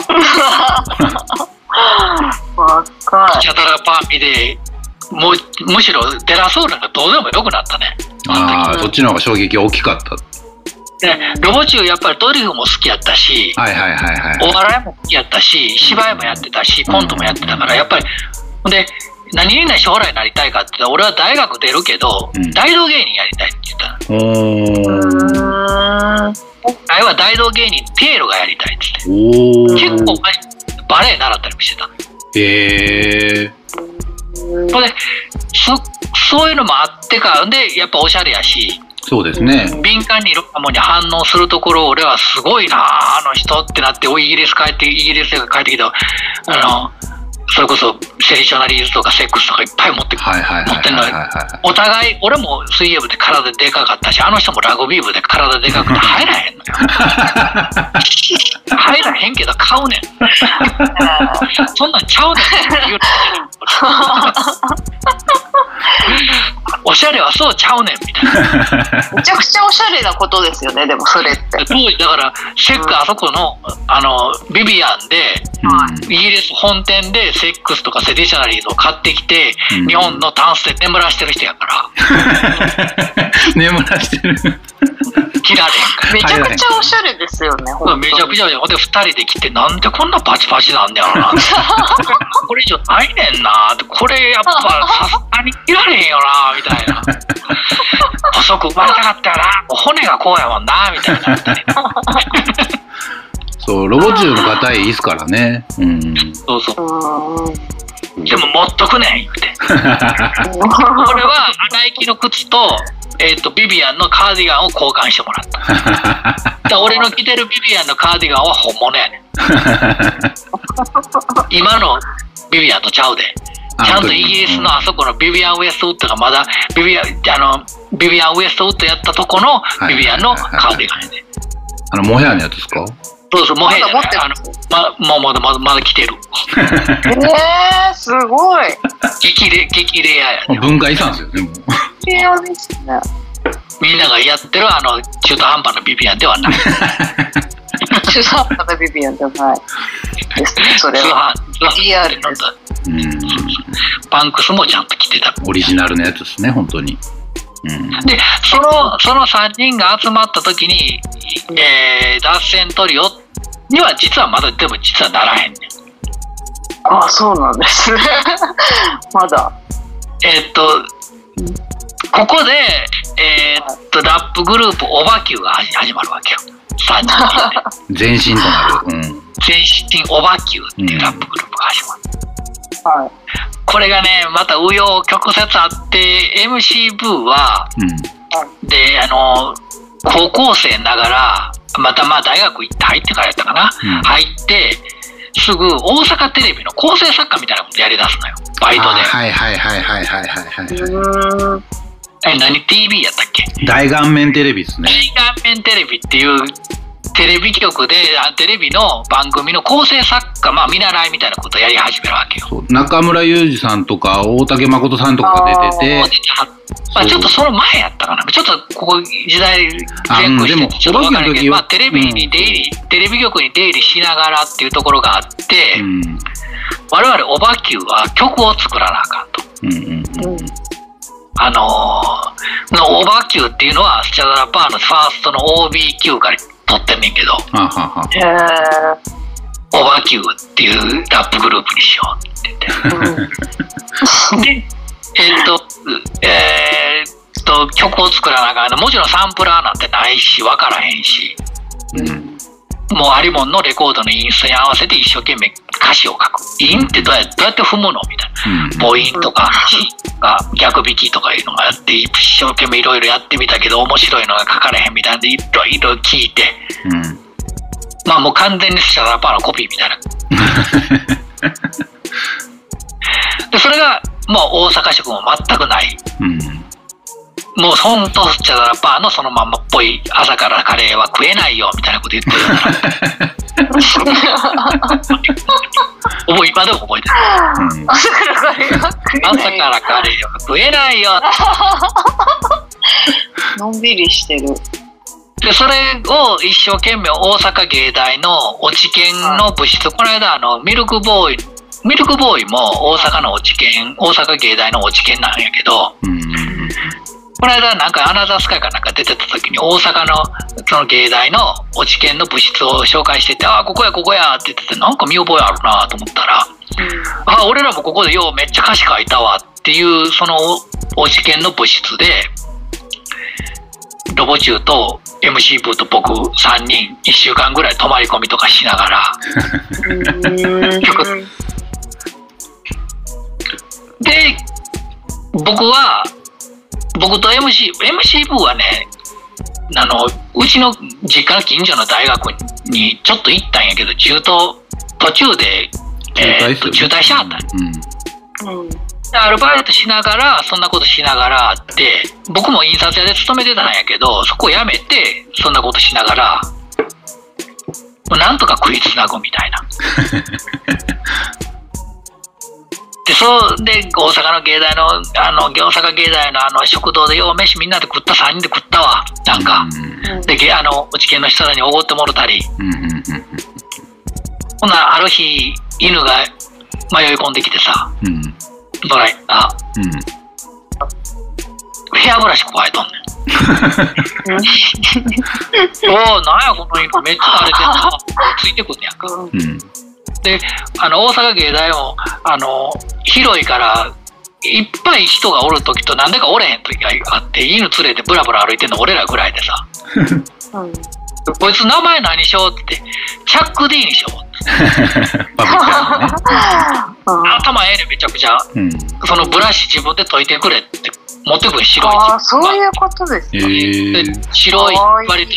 若い。チャタラパーミで、もう、むしろデラソールがどうでもよくなったね。ああ、そっちの方が衝撃大きかった。で、ロボチュウやっぱりドリフも好きやったし、はいはいはいはい。お笑いも好きやったし、芝居もやってたし、コントもやってたから、やっぱり、で、何にな将来になりたいかって言ったら、俺は大学出るけど、うん大道芸人やりたいって言ったの。おー。あれは大道芸人、ピエロがやりたいってお言って。結ー。構バレエ習ったりもしてたの。へえ。それで、そ、そういうのもあってかでやっぱおしゃれやしそうですね。敏感にいろんなものに反応するところ俺はすごいなあの人ってなっておイギリス帰ってイギリスが帰ってきたあのそれこそセリショナリーズとかセックスとかいっぱい持って持ってんの。お互い俺も水泳部で体でかかったしあの人もラグビー部で体でかくて入らへんのよ入らへんけど買うねんそんなんちゃうねんって言うおしゃれはそうちゃうねんみたいなめちゃくちゃおしゃれなことですよねでもそれって当時だからセックあそこのあのビビアンでイギリス本店でセックスとかセディショナリーズを買ってきて、うん。日本のタンスで眠らしてる人やから。眠らしてる。切られへんから。めちゃくちゃおしゃれですよね本めちゃくちゃほんで2人で来てなんでこんなパチパチなんだよな。これ以上ないねんなって。これやっぱさすがに切られへんよなみたいな。細く生まれたかったよな。骨がこうやもんなみたいなそう、ロボチの硬いいいっすからね。うん。そうそうでも持っとくねん言って。これはナイキの靴と,、えー、とビビアンのカーディガンを交換してもらった。だ俺の着てるビビアンのカーディガンは本物やねん。今のビビアンとちゃうで。ちゃんとイギリスのあそこのビビアン・ウエストウッドがまだビビアンあのビビアン・ウエストウッドやったとこのビビアンのカーディガンやねあの、モヘアのやつですか？そうそうもうへじゃないまだあのまもうまだまだまだ着てる。えー、すごい。激レ激レアやね。文化遺産ですよね、もう。レアですねみんながやってるあの中途半端なビビアンではない。中途半端なビビアンじゃない。ですねそれ通は販通販リアルです。うん。パンクスもちゃんと着てた。オリジナルのやつですね、本当に。うん。でそのその3人が集まった時に、えー、脱線トリオには実はまだでも実はならへんねん。あそうなんですね。まだ。えーっとここで、えーっとラップグループオバキューが始始まるわけよ。3人で。全身となる。うん。全身オバキューっていうラップグループが始まる、はい。これがねまた紆余曲折あって MC ブーはうん。であの高校生ながらまたまあ大学行って入ってからやったかな、うん。入ってすぐ大阪テレビの構成作家みたいなことやりだすのよ。バイトで。あはいはいはいはいはいはいはい。え何？TV やったっけ？大顔面テレビですね。大顔面テレビっていうテレビ局であテレビの番組の構成作家まあ見習いみたいなことをやり始めるわけよ。中村裕二さんとか大竹誠さんとかが出てて、まあ、ちょっとその前やったかな。ちょっとここ時代前後してでもてちょっと分からんけど、お化けの時はまあ、テレビに出入り、テレビ局に出入りしながらっていうところがあって、うん。我々オバキューは曲を作らなあかんと。うんうんうん。あのーのオバキューっていうのはスチャダラパーのファーストの OB 級から取ってんねんけど。はあはあはあへえオバキューっていうラップグループにしようって言って。で、えっと、えーっと、曲を作らなあかん。のもちろんサンプラーなんてないし、分からへんし、うん。もうありもんのレコードのインストに合わせて一生懸命歌詞を書く。インってどうやどうやって踏むの？みたいな。うん母音とか、が逆弾きとかいうのがあって、一生懸命いろいろやってみたけど、面白いのが書かれへんみたいなんで、いろいろ聞いて、うん。まあもう完全にスチャダラパーのコピーみたいな。で、それが、もう大阪色も全くない。うん。もうほんとスチャダラパーのそのまんまっぽい朝からカレーは食えないよみたいなこと言ってるような覚え今でも覚えてる。朝からカレーが食えないからカレーは食えないよのん。びりしてるでそれを一生懸命大阪芸大の落ち研の部室、この間あのミルクボーイミルクボーイも大阪の落ち研大阪芸大の落ち研なん。やけどうん。この間なんかアナザースカイかなんか出てた時に大阪のその芸大の落ち研の部室を紹介してて「ああここやここや」って言っててなんか見覚えあるなと思ったら「あ俺らもここでようめっちゃ歌詞書いたわ」っていうその落ち研の部室でロボチューと MC 部と僕3人1週間ぐらい泊まり込みとかしながらで僕は僕と MC、MC 部はね、あの、うちの実家の近所の大学にちょっと行ったんやけど、中途、途中で、えーと中退しはったんうん。うん。でアルバイトしながら、そんなことしながらって、僕も印刷屋で勤めてたんやけど、そこを辞めて、そんなことしながら、もうなんとか食いつなぐみたいな。で、そうで、大阪の芸大の、あの、大阪芸大のあの食堂でよう飯みんなで食った、3人で食ったわ。なんか。で、げあの、うち系の人らにおごってもろたり。うん。うん。うん。ほな、ある日、犬が迷い込んできてさ、うん。ドライ、あ、うん。ヘアブラシ加えとんねん。おお、なんやこの犬めっちゃ荒れてんな。ついてくんねやんか。うん。で、あの、大阪芸大も、あの、広いから、いっぱい人がおるときとなんでかおれへんときがあって、犬連れてブラブラ歩いてんの俺らぐらいでさ、うん。こいつ名前何しようって、チャック D にしよう。頭ええねんめちゃくちゃ。うん。そのブラシ自分で解いてくれって持ってくる白いああ、そういうことですえか。ー。で白い割と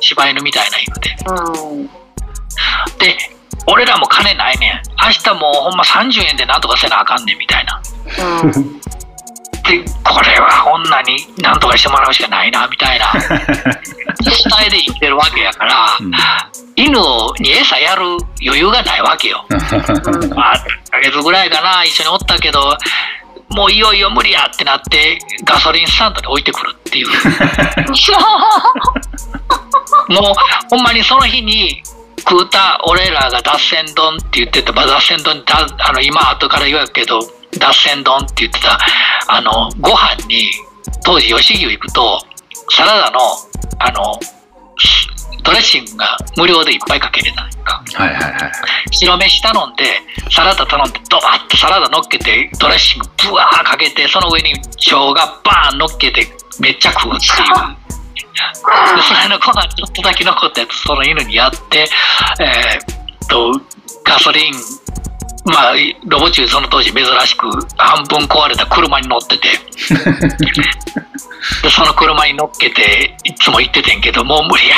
柴犬みたいな犬で。うん。で、俺らも金ないねん。明日もうほんま30円でなんとかせなあかんねんみたいな。うん。で、これは女になんとかしてもらうしかないなみたいな。状態で生きてるわけやから、うん犬をに餌やる余裕がないわけよ。まあ、1ヶ月ぐらいかな、一緒におったけど、もういよいよ無理やってなって、ガソリンスタンドに置いてくるっていう。もう、ほんまにその日に食うた俺らが脱線丼って言ってた、まあ、脱線丼だあの今後から言うけど、脱線丼って言ってた、あの、ご飯に、当時吉牛行くと、サラダの、あの、ドレッシングが無料でいっぱいかけれたんか。はいはいはい。白飯頼んで、サラダ頼んで、ドバッとサラダ乗っけて、ドレッシングブワーかけて、その上に生姜バーン乗っけて、めっちゃ食うっていう。でそれのご飯ちょっとだけ残ったやつ、その犬にやって、えーっと、ガソリン、まあ、ロボ中その当時珍しく半分壊れた車に乗ってて、でその車に乗っけていつも行っててんけど、もう無理や、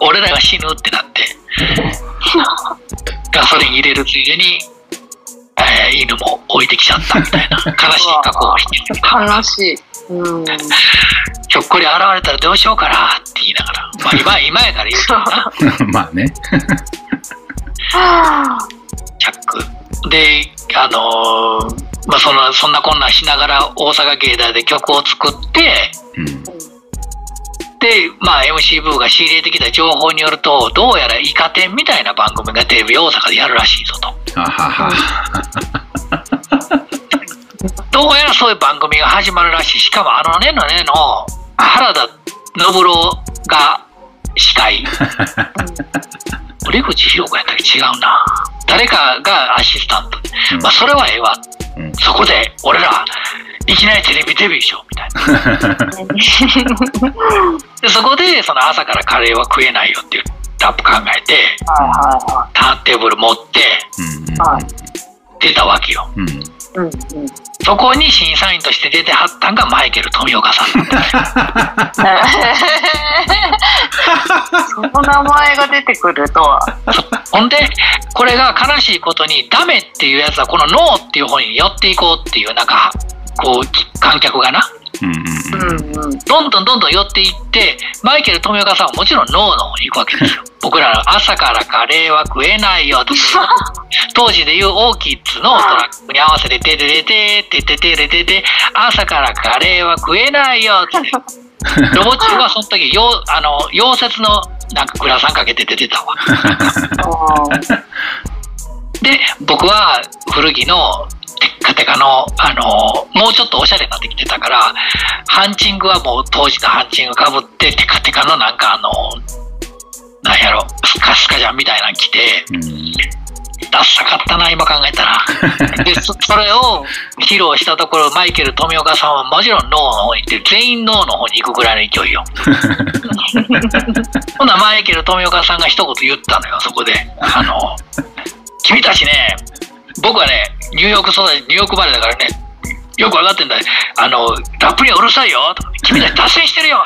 俺らが死ぬってなって、ガソリン入れるついでに、えー犬も置いてきちゃったみたいな 悲しい過去を引き。悲しい。うん。ひょっこり現れたらどうしようかなって言いながら、まあ今、今やから言うけどな、まあね。チャック。で、あのーまあその、そんなこんなんしながら大阪芸大で曲を作って、うん。で、まあ MC ブーが仕入れてきた情報によると、どうやらイカ天みたいな番組がテレビ大阪でやるらしいぞと。あはは。どうやらそういう番組が始まるらしい。しかもあのねのねの原田信郎が司会。堀口博子やったっけ？違うな。誰かがアシスタント。うんまあそれはええわ。うんそこで俺らいきなりテレビデビューしようみたいな。でそこでその朝からカレーは食えないよっていうラップ考えてはいはターンテーブル持って出たわけよ。うん。うんうん。そこに審査員として出てはったんがマイケル富岡さんその名前が出てくるとは。ほんで、これが悲しいことに、ダメっていうやつは、このノーっていう方に寄っていこうっていう、なんか、こう、観客がな、うんうん。どんどんどんどん寄っていって、マイケル富岡さんはもちろんノーの方に行くわけですよ。僕らの朝からカレーは食えないよと。当時でいうオーキッズのトラックに合わせて、てててててててててて朝からカレーは食えないよって。ロボ中はその時、よう あの、溶接のなんかグラサンかけて出てたわ。で、僕は古着のテッカテカの、あの、もうちょっとおしゃれになってきてたから、ハンチングはもう当時のハンチングかぶって、テカテカのなんかあの、なんやろ、スカスカジャンみたいなの着て、うん。ダッサかったな、今考えたら。で、そそれを披露したところ、マイケル富岡さんはもちろんノーの方に行って、全員ノーの方に行くぐらいの勢いよ。ほな、マイケル富岡さんが一言言ったのよ、そこで。あの、君たちね、僕はね、ニューヨーク育ち、ニューヨーク生まれだからね、よくわかってんだよ。あの、ラップにはうるさいよ。君たち脱線してるよ。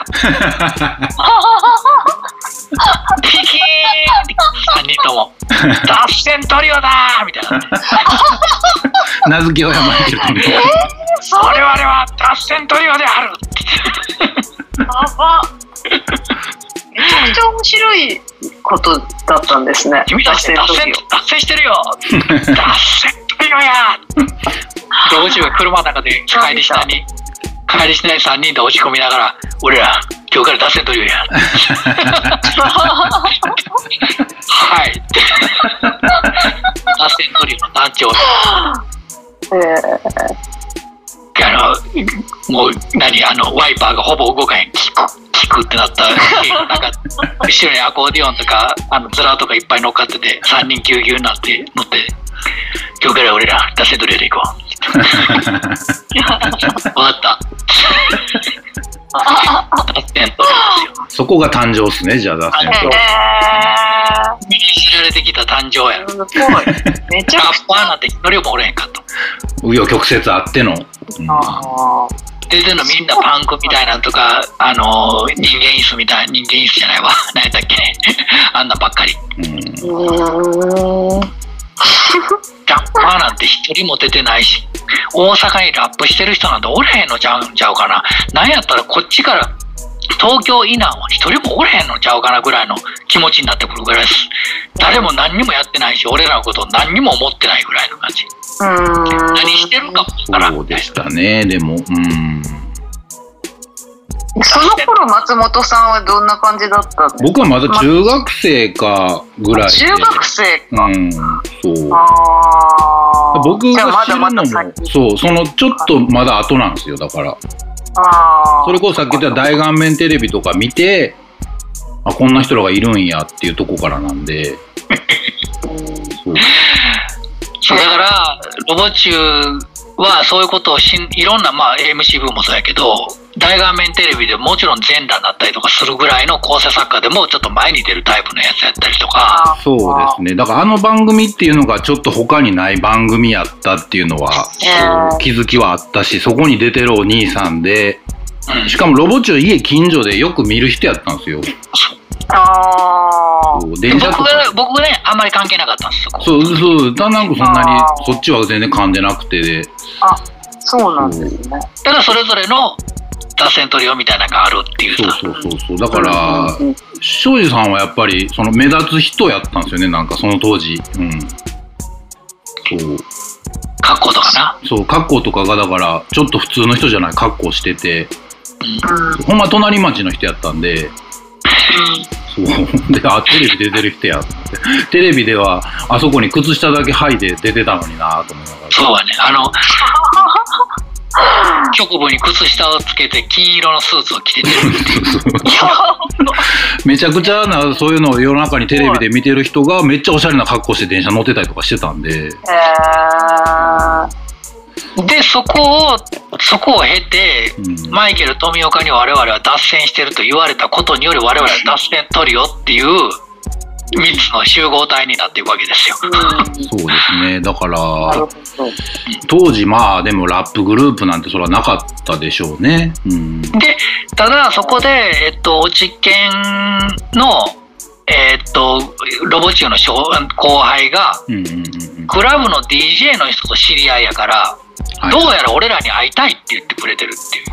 ピキーンって3人とも。脱線トリオだーみたいな。名付け親マイケルとね我々は脱線トリオである。やばめちゃくちゃ面白いことだったんですね。君たち脱線、脱線してるよ。脱線トリオや。ロボチが車の中で帰りしなに、帰りしない3人で落ち込みながら、俺ら、今日から脱線トリオや。はい。脱線トリオの団長。えあの、もう、何、あの、ワイパーがほぼ動かへん、キク、キクってなった、なんか、後ろにアコーディオンとか、あの、ズラとかいっぱい乗っかってて、3人ぎゅうぎゅうになって、乗って、今日から俺ら、脱線トリオで行こう。わかった。そこが誕生っすねじゃあ脱線ー、とえ見知られてきた誕生や。めちゃくちラッパーなんて一人もおれへんかと。紆余曲折あっての、うんゃ。あ出てるのみんなパンクみたいなのとか、あの人間椅子みたいな、人間椅子じゃないわ。何やったっけあんなばっかり。うん。ラッパーなんて一人も出てないし、大阪にラップしてる人なんておれへんのちゃうんちゃうかな。なんやったらこっちから東京以南は一人もおれへんのちゃうかなぐらいの気持ちになってくるぐらいです。誰も何にもやってないし、俺らのことを何にも思ってないぐらいの感じ。何してるかもわからんそうでしたねでもうんその頃松本さんはどんな感じだったんですか？僕はまだ中学生かぐらいで中学生か。うんそう。僕が知るのもまだまだ先。そうそのちょっとまだ後なんですよだからああ。それこそさっき言った大顔面テレビとか見てあこんな人らがいるんやっていうとこからなんでそうそうだから、ロボチューはそういうことをしん、いろんな、まあ、MC 部もそうやけど、大画面テレビでもちろん全裸になったりとかするぐらいの構成作家でもちょっと前に出るタイプのやつやったりとか、そうですね。だからあの番組っていうのがちょっと他にない番組やったっていうのはうんそう気づきはあったしそこに出てるお兄さんでうん。しかもロボチュー家近所でよく見る人やったんですよ。あ電車と僕か。が、僕ね、あんまり関係なかったんです、そうそうだなんかそんなにそっちは全然噛んでなくてで。あ。そうなんですね。ただそれぞれの脱線トリオみたいなのがあるっていうそうさ。そうそうそう。だから庄司さんはやっぱりその目立つ人やったんですよねなんかその当時。うん。そう格好とかな。そう格好とかがだからちょっと普通の人じゃない格好してて。うん。ほんま隣町の人やったんで。そう。であテレビ出てる人や。ってテレビではあそこに靴下だけ履いて出てたのになと思いながら。そうはね、あの、局部に靴下をつけて金色のスーツを着て出るって。めちゃくちゃなそういうのを夜中にテレビで見てる人がめっちゃおしゃれな格好して電車乗ってたりとかしてたんでで、そこを、そこを経て、うんマイケル富岡に我々は脱線してると言われたことにより我々は脱線トリオっていう3つの集合体になっていくわけですよ。そうですね。だから。当時まあでもラップグループなんてそれはなかったでしょうね。うん。で、ただそこで、えっと、落ち研の、えっと、ロボチューの小後輩が、うんうんうんうん。クラブの DJ の人と知り合いやから、はい。どうやら俺らに会いたいって言ってくれてるっていう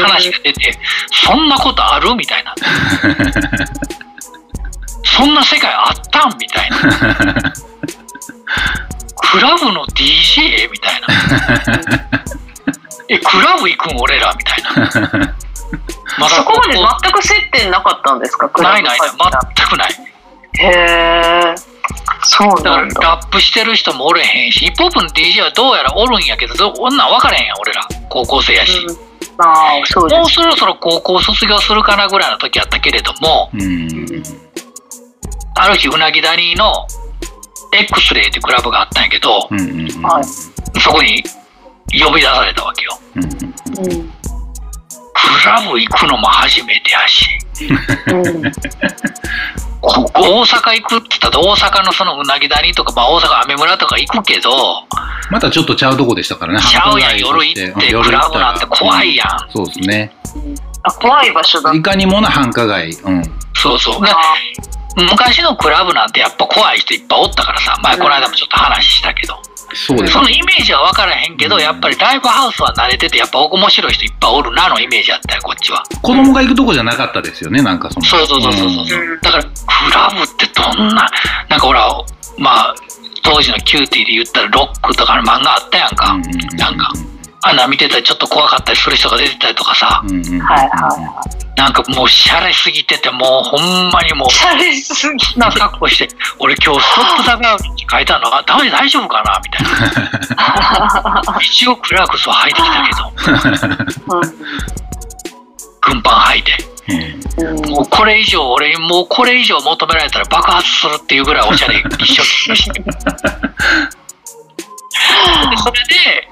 話が出て、そんなことある？みたいな。そんな世界あったん？みたいな。クラブの DJ? みたいな。え、クラブ行くん俺ら？みたいな。まそこまで全く接点なかったんですか？ないないない、全くない。へえ。そうなんだ。ラップしてる人もおれへんし、ヒップホップの DJ はどうやらおるんやけど、どこんなん分からへんやん、俺ら。高校生やし。うんああ、そうです。もうそろそろ高校卒業するかなぐらいの時やったけれども、うんある日、うなぎ谷の X レイってクラブがあったんやけど、うんうんうんはいそこに呼び出されたわけよ。うんうんクラブ行くのも初めてやし、うんこ大阪行くって言ったら大阪のそのうなぎ谷とか、まあ大阪雨村とか行くけど、またちょっとちゃうとこでしたからね。ちゃうやん夜行ってクラブなんて怖いやんうんそうですね。あ怖い場所だいかにもな繁華街。うん。そうそう。で昔のクラブなんてやっぱ怖い人いっぱいおったからさ、まあこの間もちょっと話したけど、そうですそのイメージは分からへんけど、やっぱりライブハウスは慣れてて、やっぱ面白い人いっぱいおるなのイメージあったよ、こっちは。子供が行くとこじゃなかったですよね、なんかその。そうそうそうそうそう。うんだから、クラブってどんな、なんかほら、まあ、当時の CUTiE で言ったらロックとかの漫画あったやんか。うんうんうんなんか、あんな見てたらちょっと怖かったりする人が出てたりとかさ、うんうんうんはいはいはなんかもうシャレすぎてて、もうほんまにもう、シャレすぎな格好して、俺今日 Stop the バーって書いてあるのが、ダ メ大丈夫かなみたいな。一応 Clarks は履いてきたけど、軍パン履いて。うんうんもうこれ以上、俺にもうこれ以上求められたら爆発するっていうぐらいおしゃれ一生懸命して。でそれで、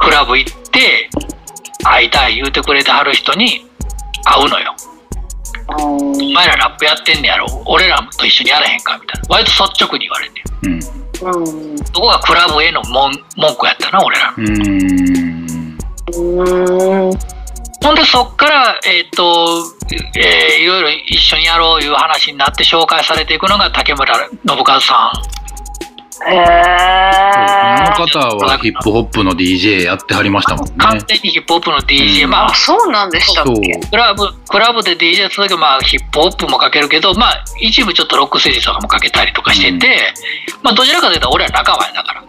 クラブ行って、会いたい言うてくれてはる人に会うのよ。お前らラップやってんねやろ。俺らと一緒にやれへんかみたいな。割と率直に言われて。うんうんそこがクラブへの文文句やったな、俺らの。うーんうんほんでそっから、えっ、と、えーいろいろ一緒にやろういう話になって紹介されていくのが竹村信和さへえあの方はヒップホップの DJ やってはりましたもんねん。。完全にヒップホップの DJ、うんまああ、そうなんでしたっ。け？クラブ、クラブで DJ 続けば、まあ、ヒップホップもかけるけど、まあ、一部ちょっとロックステージとかもかけたりとかしてて、まあ、どちらかというと俺は仲間やだから。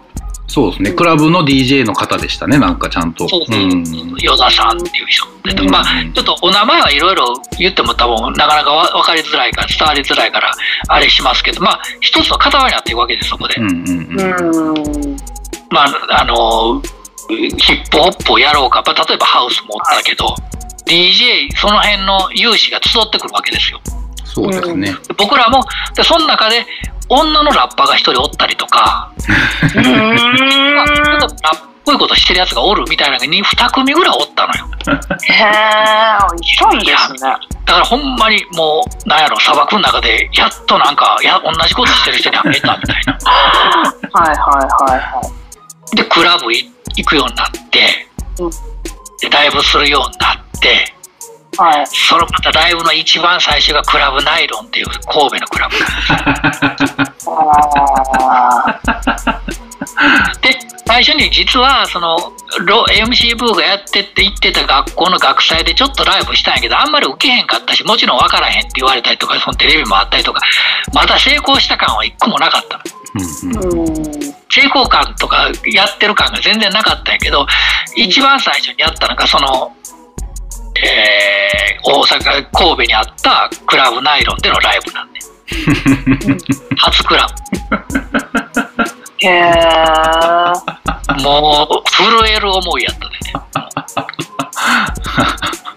そうですね。クラブの DJ の方でしたね、なんかちゃんと。そうそううん与田さんっていう人。でうんまあ、ちょっとお名前はいろいろ言っても多分なかなかわ分かりづらいから、伝わりづらいから、あれしますけど、まあ、一つの塊になっていくわけです、そこで。まあ、あの、ヒップホップをやろうか、まあ例えばハウスもおったけど、DJ、その辺の有志が集ってくるわけですよ。そうですね。で僕らも、でその中で女のラッパーが一人おったりとか、うんまあちょっとラップっぽいことしてるやつがおるみたいなのが2、2組ぐらいおったのよ。へえ、いたんですね。だからほんまにもう、なんやろ、砂漠の中で、やっとなんか、や、同じことしてる人に会えたみたいな。はいはいはいはで、クラブい行くようになってうん、で、ライブするようになって、い。はい。そのまたライブの一番最初がクラブナイロンっていう神戸のクラブ。あで、最初に実は、その、ロ MC ブーがやってって言ってた学校の学祭でちょっとライブしたんやけど、あんまり受けへんかったし、もちろん分からへんって言われたりとか、そのテレビもあったりとか、まだ成功した感は一個もなかったの。うんうんーうん。成功感とかやってる感が全然なかったんやけど、一番最初にやったのが、その、えー、大阪、神戸にあったクラブナイロンでのライブなんで。初クラへえ。ブ。もう、震える思いやったでね。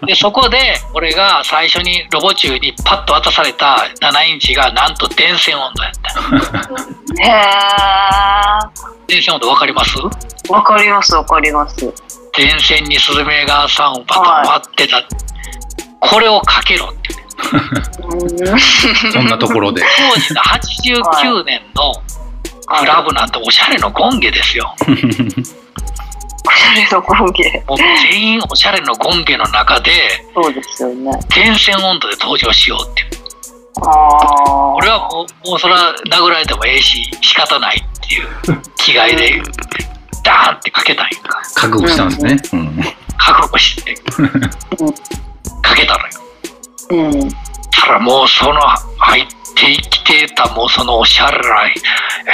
で、そこで、俺が最初にロボ中にパッと渡された7インチが、なんと電線温度やった。へえ。電線温度わかります？わかりますわかります。電線にスズメがさんをパタン割ってた。これをかけろって。うん。そんなところで。当時の89年のクラブなんておしゃれのゴンゲですよ。これの工芸。もう全員おしゃれのゴンゲの中でそうですよね。電線温度で登場しようって。ああ。俺はもう、もうそれは殴られてもええし、仕方ないっていう気概で、ってかけたんやんか。覚悟したんですね。うん覚悟して、かけたのよ。うん。たらもうその入ってきてたもうそのおしゃれな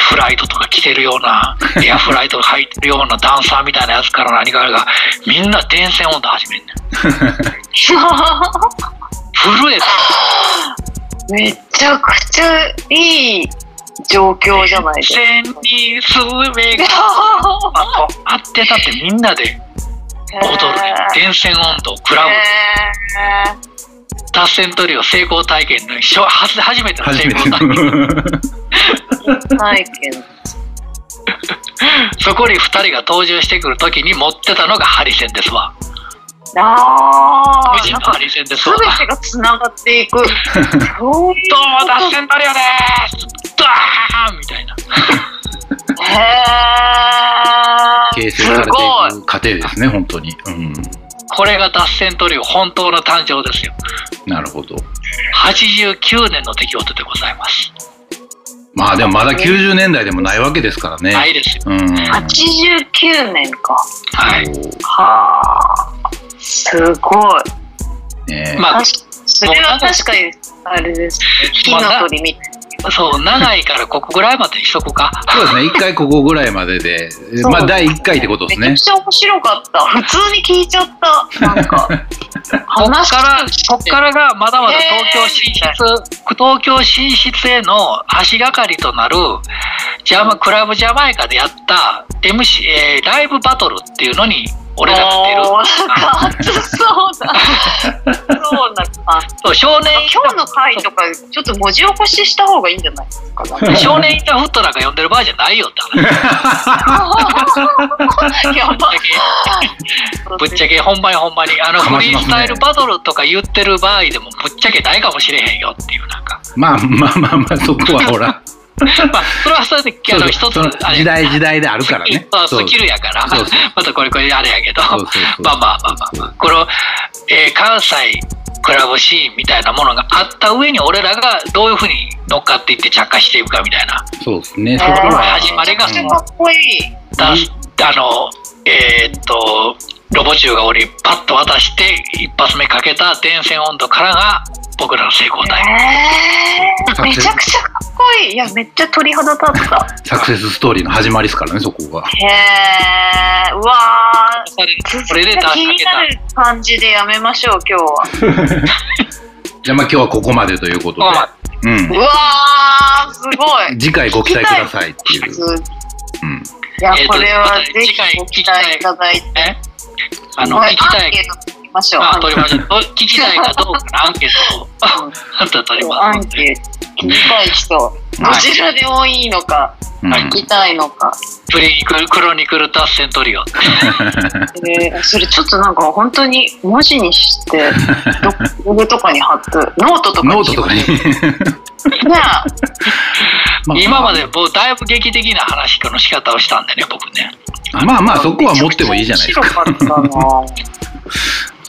フライトとか着てるような エアフライトが入ってるようなダンサーみたいなやつから何からがみんな電線温度始めんねん 震えためちゃくちゃいい状況じゃないですか。線にスズメがあと合ってたってみんなで踊る電線温度クラブ達成トリオ成功体験の初初めての成初めて功体験の。ないけど。そこに2人が登場してくる時に持ってたのがハリセンですわああ、無人のリセンですわ。全てがつながっていく。どうも、脱線トリオですドーンみたいな。へえ。形成されていすごい。く過程ですね、本当に。うん。これが脱線トリオ本当の誕生ですよ。なるほど。89年の出来事でございます。まあでもまだ90年代でもないわけですからね。ないですよ。うん。89年か。はい。はあ。すごい。ねまあそれは確かに、あれですね。火の鳥みたい そう、長いからここぐらいまでにしとくか。そうですね、一回ここぐらいまでで、まあ第1回ってことですねめち。ゃくちゃ面白かった。普通に聞いちゃった。なんか。こっから、こっからがまだまだ東京進出、東京進出への足がかりとなる、ジャマ、クラブジャマイカでやった MC、えーライブバトルっていうのに、俺らが出る。おーなんか熱そうだ。そうなあそう少年今日の回とか、ちょっと文字起こしした方がいいんじゃないですか？なんかタ、少年インターフットなんか呼んでる場合じゃないよって話。やばぶっちゃけほんまにほんまに、あのフリースタイルバトルとか言ってる場合でもぶっちゃけないかもしれへんよっていうなんか。まあまあまあまあ、そこはほら、まあ、それはそれで、あの、一つ時代時代であるからね。スキルやから。またこれこれあれやけど、まあまあまあまあまあ、この、えー関西クラブシーンみたいなものがあった上に、俺らがどういうふうに乗っかっていって着火していくかみたいな、そうですね、そえーこは。始まりがかっこいい。だあの、えーっと、ロボ中が俺にパッと渡して、一発目かけた電線温度からが僕らの成功体。えー、めちゃくちゃかっこいい。いや、めっちゃ鳥肌立った。サクセスストーリーの始まりですからね、そこが。へえ、うわー。これで出気になる感じでやめましょう、今日は。じゃあまあ今日はここまでということで。うんう。わー、すごい。次回ご期待くださいっていう。うん。いやこれはぜひご期待いただいて。えあの、はい。聞きたいりましょう。あ、取りましょう。聞きたいかどうかのアンケートを、あんた取りアますんで。ンケート聞きたい人、どちらでもいいのか、うん聞きたいのか。プリニクル、クロニクル達成トリオ。えーそれちょっとなんか本当に文字にして、ど ブログとかに貼って、ノートとかにノートとかに。ねまあ今までもうだいぶ劇的な話の仕方をしたんでね、僕ね。まあまあそこは持ってもいいじゃないですか。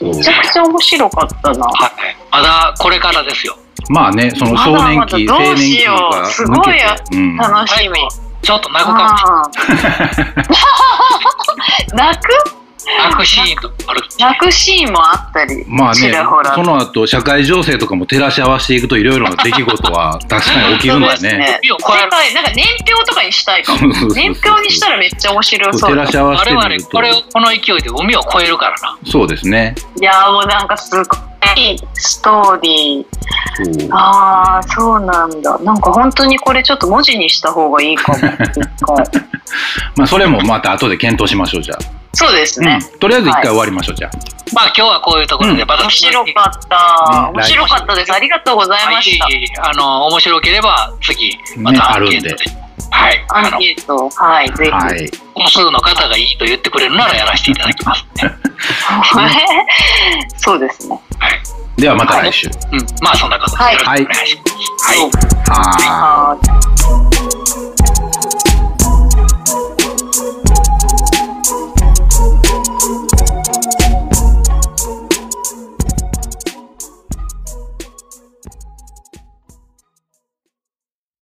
めちゃくちゃ面白かったな。はい。まだこれからですよ。まあね、その少年期、まだまだど青年期うしようがすごいや抜けて。うん楽しみ。ちょっと泣くかもしれない。泣く？あ泣くシーンとかある。泣くシーンもあったり、まあねちらほら、その後、社会情勢とかも照らし合わせていくといろいろな出来事は確かに 起きるんだよね。海を越える世界なんか年表とかにしたいかも。年表にしたらめっちゃ面白そうだ照らし合わせ我々てみると。これをこの勢いで海を越えるからな。そうですね。いやーもうなんかすごいストーリー。そう。ああそうなんだ。なんか本当にこれちょっと文字にした方がいいかも。まあそれもまた後で検討しましょう、じゃそうですあ。ね、うんとりあえず一回終わりましょう、じゃあ。まあ今日はこういうところで、うんまた面白かった、ね面白かったですありがとうございました、はいあの、面白ければ次、まねたアンケートで。あるんではい。アン、ケートはいぜひ、はい。多数の方がいいと言ってくれるならやらせていただきますね。そうですねはい。ではまた来週。うん。まあそんなことではいよろしくお願いします。はい。はーい。はーい